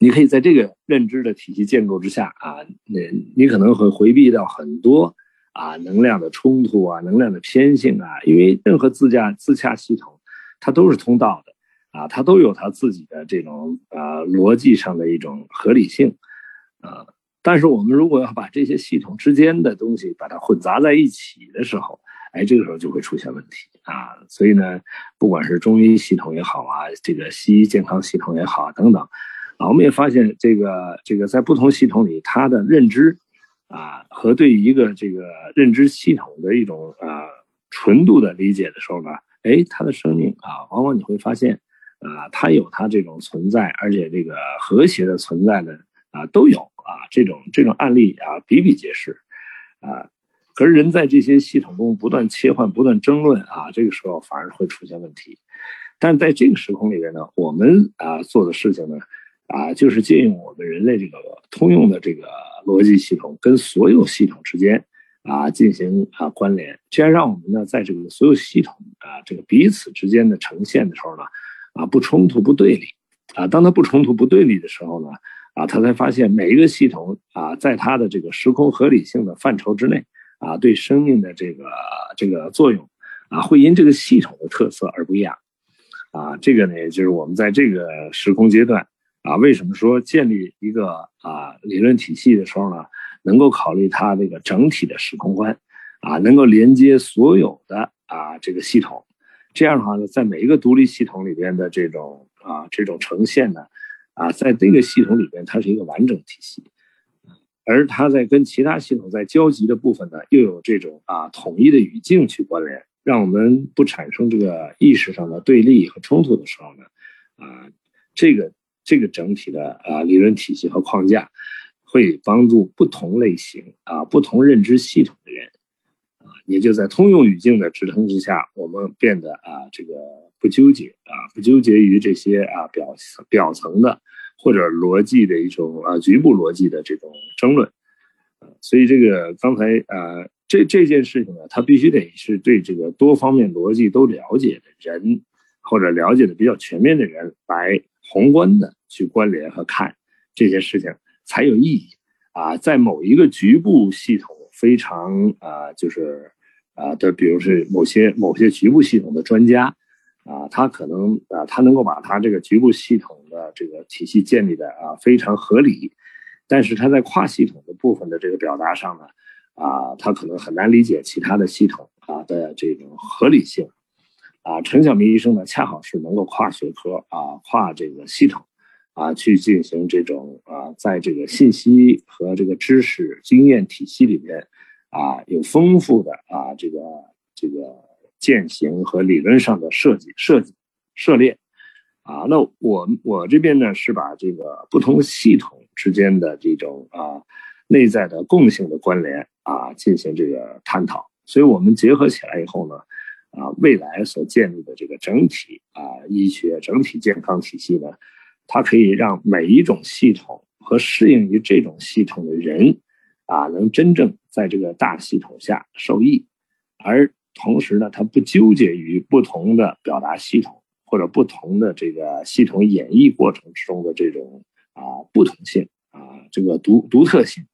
你可以在这个认知的体系建构之下啊，那你可能会回避掉很多啊能量的冲突啊，能量的偏性啊，因为任何自洽自洽系统它都是通道的。啊，它都有它自己的这种啊逻辑上的一种合理性，啊，但是我们如果要把这些系统之间的东西把它混杂在一起的时候，哎，这个时候就会出现问题啊。所以呢，不管是中医系统也好啊，这个西医健康系统也好，等等，啊，我们也发现这个这个在不同系统里，它的认知啊和对一个这个认知系统的一种啊纯度的理解的时候呢，哎，它的生命啊，往往你会发现。啊，它有它这种存在，而且这个和谐的存在的啊都有啊，这种这种案例啊比比皆是，啊，可是人在这些系统中不断切换、不断争论啊，这个时候反而会出现问题。但在这个时空里边呢，我们啊做的事情呢，啊就是借用我们人类这个通用的这个逻辑系统，跟所有系统之间啊进行啊关联，这样让我们呢在这个所有系统啊这个彼此之间的呈现的时候呢。啊，不冲突不对立，啊，当它不冲突不对立的时候呢，啊，他才发现每一个系统啊，在它的这个时空合理性的范畴之内，啊，对生命的这个这个作用，啊，会因这个系统的特色而不一样，啊，这个呢，就是我们在这个时空阶段啊，为什么说建立一个啊理论体系的时候呢，能够考虑它这个整体的时空观，啊，能够连接所有的啊这个系统，这样的话呢，在每一个独立系统里边的这种啊这种呈现呢，啊，在这个系统里边，它是一个完整体系。而它在跟其他系统在交集的部分呢，又有这种啊统一的语境去关联，让我们不产生这个意识上的对立和冲突的时候呢，啊，这个这个整体的啊理论体系和框架，会帮助不同类型啊不同认知系统的人，也就在通用语境的支撑之下，我们变得啊这个不纠结啊不纠结于这些啊表表层的。或者逻辑的一种啊局部逻辑的这种争论，所以这个刚才啊这这件事情呢，它必须得是对这个多方面逻辑都了解的人，或者了解的比较全面的人来宏观的去关联和看这些事情才有意义啊。在某一个局部系统非常啊就是啊的，比如是某些某些局部系统的专家。啊，他可能啊，他能够把他这个局部系统的这个体系建立的啊非常合理，但是他在跨系统的部分的这个表达上呢，啊，他可能很难理解其他的系统啊的这种合理性。啊，陈晓明医生呢，恰好是能够跨学科啊，跨这个系统啊，去进行这种啊，在这个信息和这个知识经验体系里面啊，有丰富的啊这个这个。践行和理论上的设计、设计、涉猎，啊，那我我这边呢是把这个不同系统之间的这种啊内在的共性的关联啊进行这个探讨，所以我们结合起来以后呢，啊，未来所建立的这个整体啊医学整体健康体系呢，它可以让每一种系统和适应于这种系统的人啊，能真正在这个大系统下受益，而。同时呢，它不纠结于不同的表达系统或者不同的这个系统演绎过程之中的这种啊不同性啊这个独独特性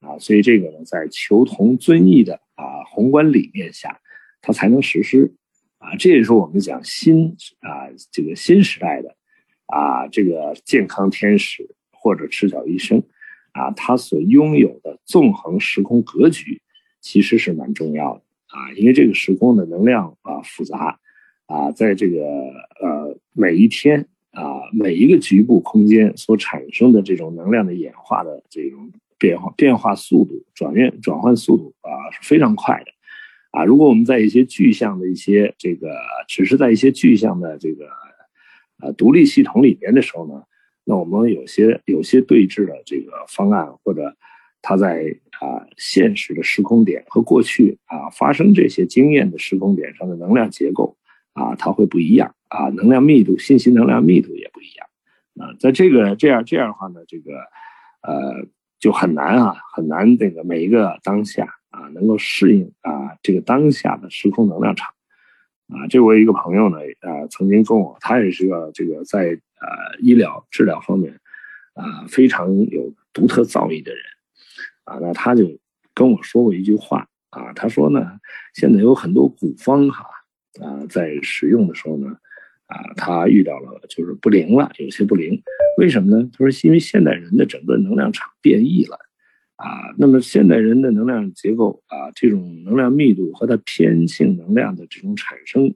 啊，所以这个呢，在求同尊异的啊宏观理念下，它才能实施啊。这也是我们讲新啊这个新时代的啊这个健康天使或者赤脚医生啊，他所拥有的纵横时空格局，其实是蛮重要的。啊，因为这个时空的能量啊复杂，啊，在这个呃每一天啊每一个局部空间所产生的这种能量的演化的这种变化变化速度转变转换速度啊是非常快的，啊，如果我们在一些具象的一些这个只是在一些具象的这个呃独立系统里边的时候呢，那我们有些有些对峙的这个方案或者它在。啊，现实的时空点和过去啊发生这些经验的时空点上的能量结构啊，它会不一样啊，能量密度、信息能量密度也不一样啊。在这个这样这样的话呢，这个呃就很难啊，很难这个每一个当下啊能够适应啊这个当下的时空能量场啊。这我一个朋友呢啊曾经跟我，他也是个这个在呃医疗治疗方面啊非常有独特造诣的人。啊，那他就跟我说过一句话啊，他说呢，现在有很多古方哈啊，在使用的时候呢，啊，他遇到了就是不灵了，有些不灵，为什么呢？他说，因为现代人的整个能量场变异了，啊，那么现代人的能量结构啊，这种能量密度和它偏性能量的这种产生，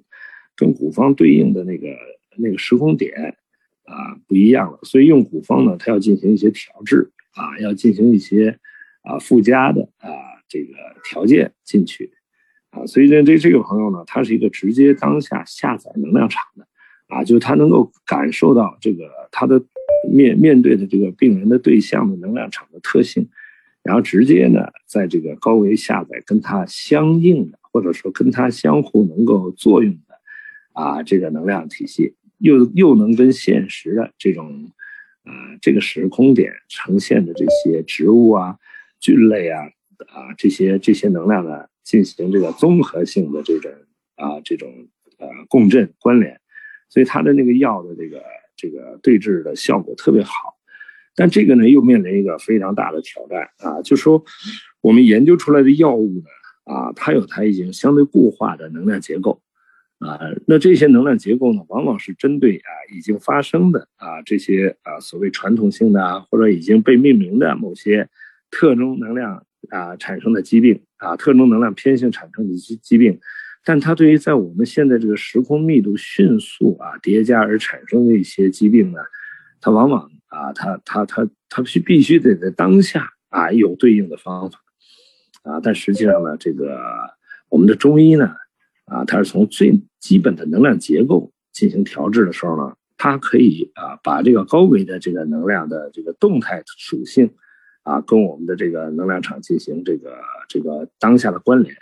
跟古方对应的那个那个时空点啊不一样了，所以用古方呢，它要进行一些调制啊，要进行一些。啊，附加的啊，这个条件进去，啊，所以呢，这这个朋友呢，他是一个直接当下下载能量场的，啊，就他能够感受到这个他的面面对的这个病人的对象的能量场的特性，然后直接呢，在这个高维下载跟他相应的，或者说跟他相互能够作用的，啊，这个能量体系，又又能跟现实的这种，啊，这个时空点呈现的这些植物啊。菌类啊啊这些这些能量呢进行这个综合性的这种啊这种呃共振关联，所以它的那个药的这个这个对峙的效果特别好，但这个呢又面临一个非常大的挑战啊，就说我们研究出来的药物呢啊它有它已经相对固化的能量结构啊，那这些能量结构呢，往往是针对啊已经发生的啊这些啊所谓传统性的啊或者已经被命名的某些特征能量啊产生的疾病啊特征能量偏性产生的疾疾病，但它对于在我们现在这个时空密度迅速啊叠加而产生的一些疾病呢，它往往啊它它它它必必须得在当下啊有对应的方法啊，但实际上呢，这个我们的中医呢。啊，它是从最基本的能量结构进行调制的时候呢，它可以啊把这个高维的这个能量的这个动态属性，啊跟我们的这个能量场进行这个这个当下的关联，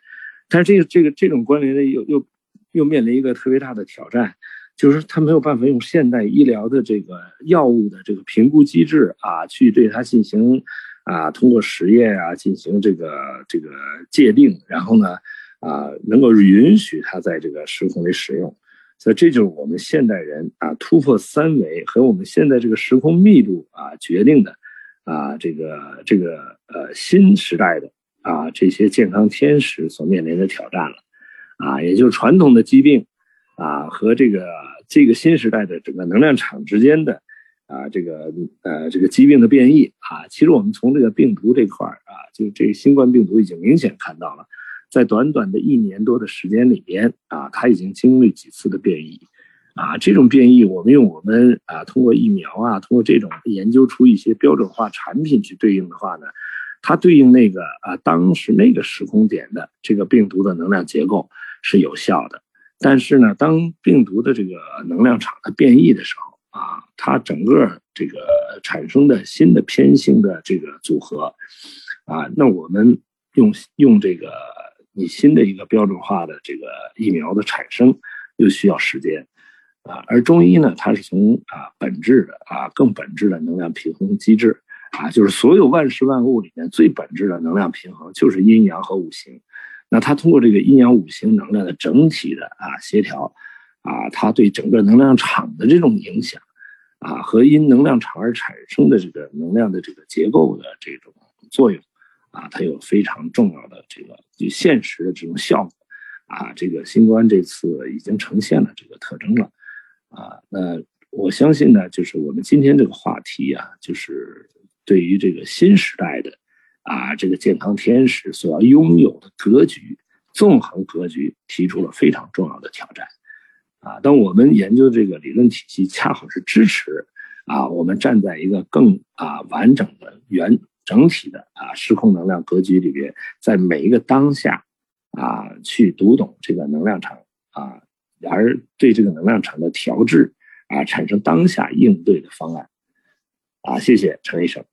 但是这个这个这种关联呢又又又面临一个特别大的挑战，就是它没有办法用现代医疗的这个药物的这个评估机制啊去对它进行啊通过实验啊进行这个这个界定，然后呢。啊，能够允许它在这个时空里使用，所以这就是我们现代人啊突破三维和我们现在这个时空密度啊决定的啊这个这个呃新时代的啊这些健康天使所面临的挑战了啊，也就是传统的疾病啊和这个这个新时代的整个能量场之间的啊这个呃这个疾病的变异啊，其实我们从这个病毒这块啊，就这个新冠病毒已经明显看到了。在短短的一年多的时间里边啊，它已经经历几次的变异，啊，这种变异我们用我们啊通过疫苗啊，通过这种研究出一些标准化产品去对应的话呢，它对应那个啊当时那个时空点的这个病毒的能量结构是有效的，但是呢，当病毒的这个能量场的变异的时候啊，它整个这个产生的新的偏性的这个组合啊，那我们用用这个。你新的一个标准化的这个疫苗的产生，又需要时间，啊，而中医呢，它是从啊本质的啊更本质的能量平衡机制，啊，就是所有万事万物里面最本质的能量平衡就是阴阳和五行，那它通过这个阴阳五行能量的整体的啊协调，啊，它对整个能量场的这种影响，啊，和因能量场而产生的这个能量的这个结构的这种作用。啊，它有非常重要的这个就现实的这种效果，啊，这个新冠这次已经呈现了这个特征了，啊，那我相信呢，就是我们今天这个话题啊，就是对于这个新时代的啊这个健康天使所要拥有的格局，纵横格局提出了非常重要的挑战，啊，当我们研究这个理论体系，恰好是支持啊我们站在一个更啊完整的原。整体的啊，时空能量格局里边，在每一个当下啊，去读懂这个能量场啊，而对这个能量场的调制啊，产生当下应对的方案啊。谢谢陈医生。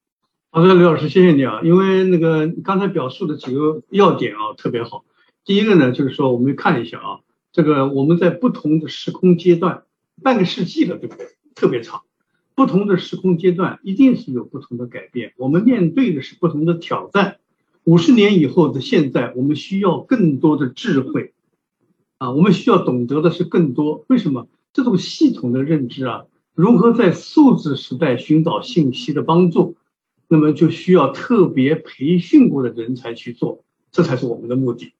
好的，刘老师，谢谢你啊。因为那个刚才表述的几个要点啊，特别好。第一个呢，就是说我们看一下啊，这个我们在不同的时空阶段，半个世纪了，对不对？特别长。不同的时空阶段一定是有不同的改变，我们面对的是不同的挑战。五十年以后的现在，我们需要更多的智慧，啊，我们需要懂得的是更多。为什么这种系统的认知啊？如何在数字时代寻找信息的帮助？那么就需要特别培训过的人才去做，这才是我们的目的。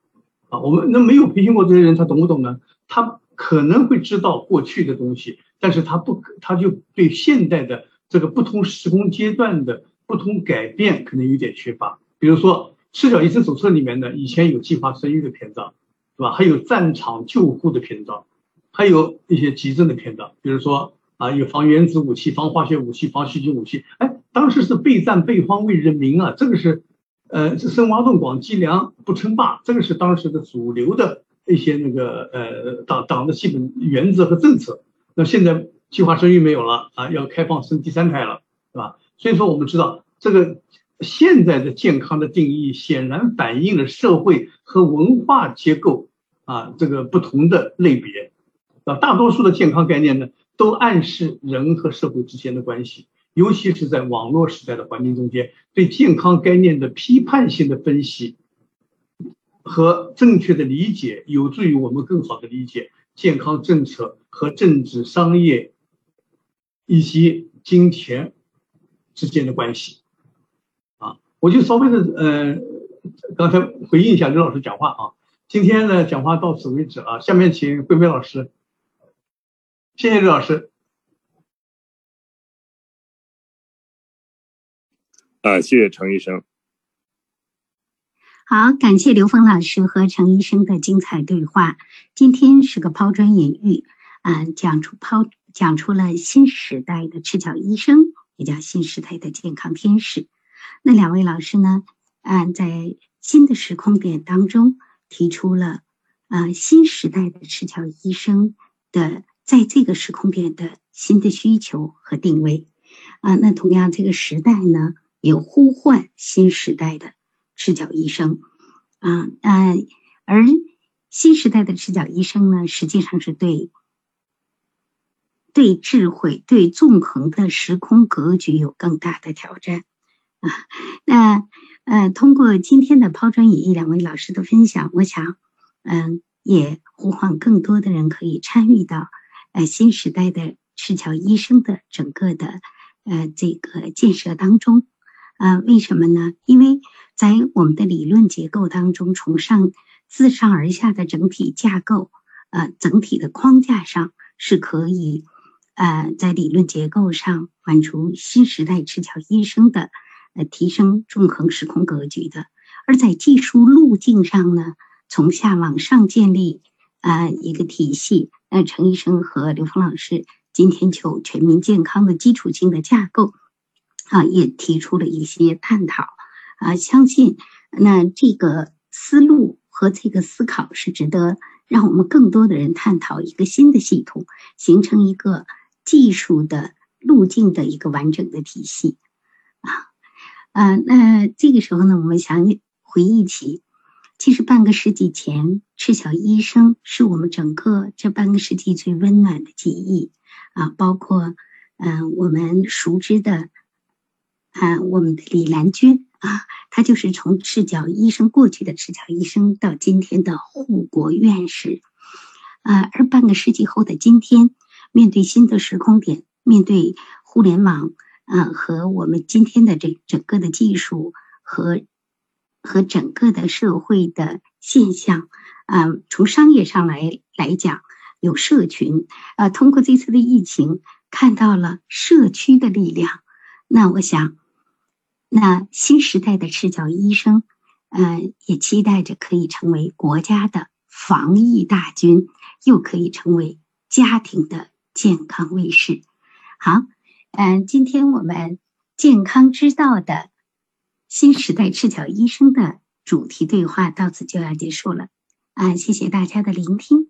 啊，我们那没有培训过这些人，他懂不懂呢？他可能会知道过去的东西。但是他不，他就对现代的这个不同时空阶段的不同改变可能有点缺乏。比如说《赤脚医生手册》里面呢，以前有计划生育的篇章，是吧？还有战场救护的篇章，还有一些急症的篇章。比如说啊，有防原子武器、防化学武器、防细菌武器。哎，当时是备战备荒为人民啊，这个是呃，深挖洞广积粮不称霸，这个是当时的主流的一些那个呃党党的基本原则和政策。那现在计划生育没有了啊，要开放生第三胎了，是吧？所以说我们知道这个现在的健康的定义显然反映了社会和文化结构啊这个不同的类别啊，大多数的健康概念呢都暗示人和社会之间的关系，尤其是在网络时代的环境中间，对健康概念的批判性的分析和正确的理解，有助于我们更好的理解。健康政策和政治、商业以及金钱之间的关系，啊，我就稍微的呃，刚才回应一下刘老师讲话啊，今天的讲话到此为止啊，下面请慧梅老师。谢谢刘老师。啊，谢谢程医生。好，感谢刘峰老师和程医生的精彩对话。今天是个抛砖引玉，啊，讲出抛讲出了新时代的赤脚医生，也叫新时代的健康天使。那两位老师呢，啊，在新的时空点当中提出了，啊，新时代的赤脚医生的在这个时空点的新的需求和定位。啊，那同样这个时代呢，也呼唤新时代的。赤脚医生，啊，嗯，而新时代的赤脚医生呢，实际上是对对智慧、对纵横的时空格局有更大的挑战，啊，那呃，通过今天的抛砖引玉两位老师的分享，我想，嗯，也呼唤更多的人可以参与到呃新时代的赤脚医生的整个的呃这个建设当中。啊，为什么呢？因为在我们的理论结构当中，从上自上而下的整体架构，呃，整体的框架上是可以，呃，在理论结构上满足新时代赤脚医生的，呃，提升纵横时空格局的；而在技术路径上呢，从下往上建立啊一个体系。那陈医生和刘峰老师今天就全民健康的基础性的架构。啊，也提出了一些探讨啊，相信那这个思路和这个思考是值得让我们更多的人探讨一个新的系统，形成一个技术的路径的一个完整的体系啊啊，那这个时候呢，我们想回忆起，其实半个世纪前，赤脚医生是我们整个这半个世纪最温暖的记忆啊，包括嗯我们熟知的。啊，我们的李兰娟啊，她就是从赤脚医生过去的赤脚医生到今天的护国院士，啊，而半个世纪后的今天，面对新的时空点，面对互联网啊和我们今天的这整个的技术和和整个的社会的现象啊，从商业上来来讲，有社群啊，通过这次的疫情看到了社区的力量，那我想。那新时代的赤脚医生，嗯，也期待着可以成为国家的防疫大军，又可以成为家庭的健康卫士。好，嗯，今天我们健康之道的新时代赤脚医生的主题对话到此就要结束了，啊，谢谢大家的聆听。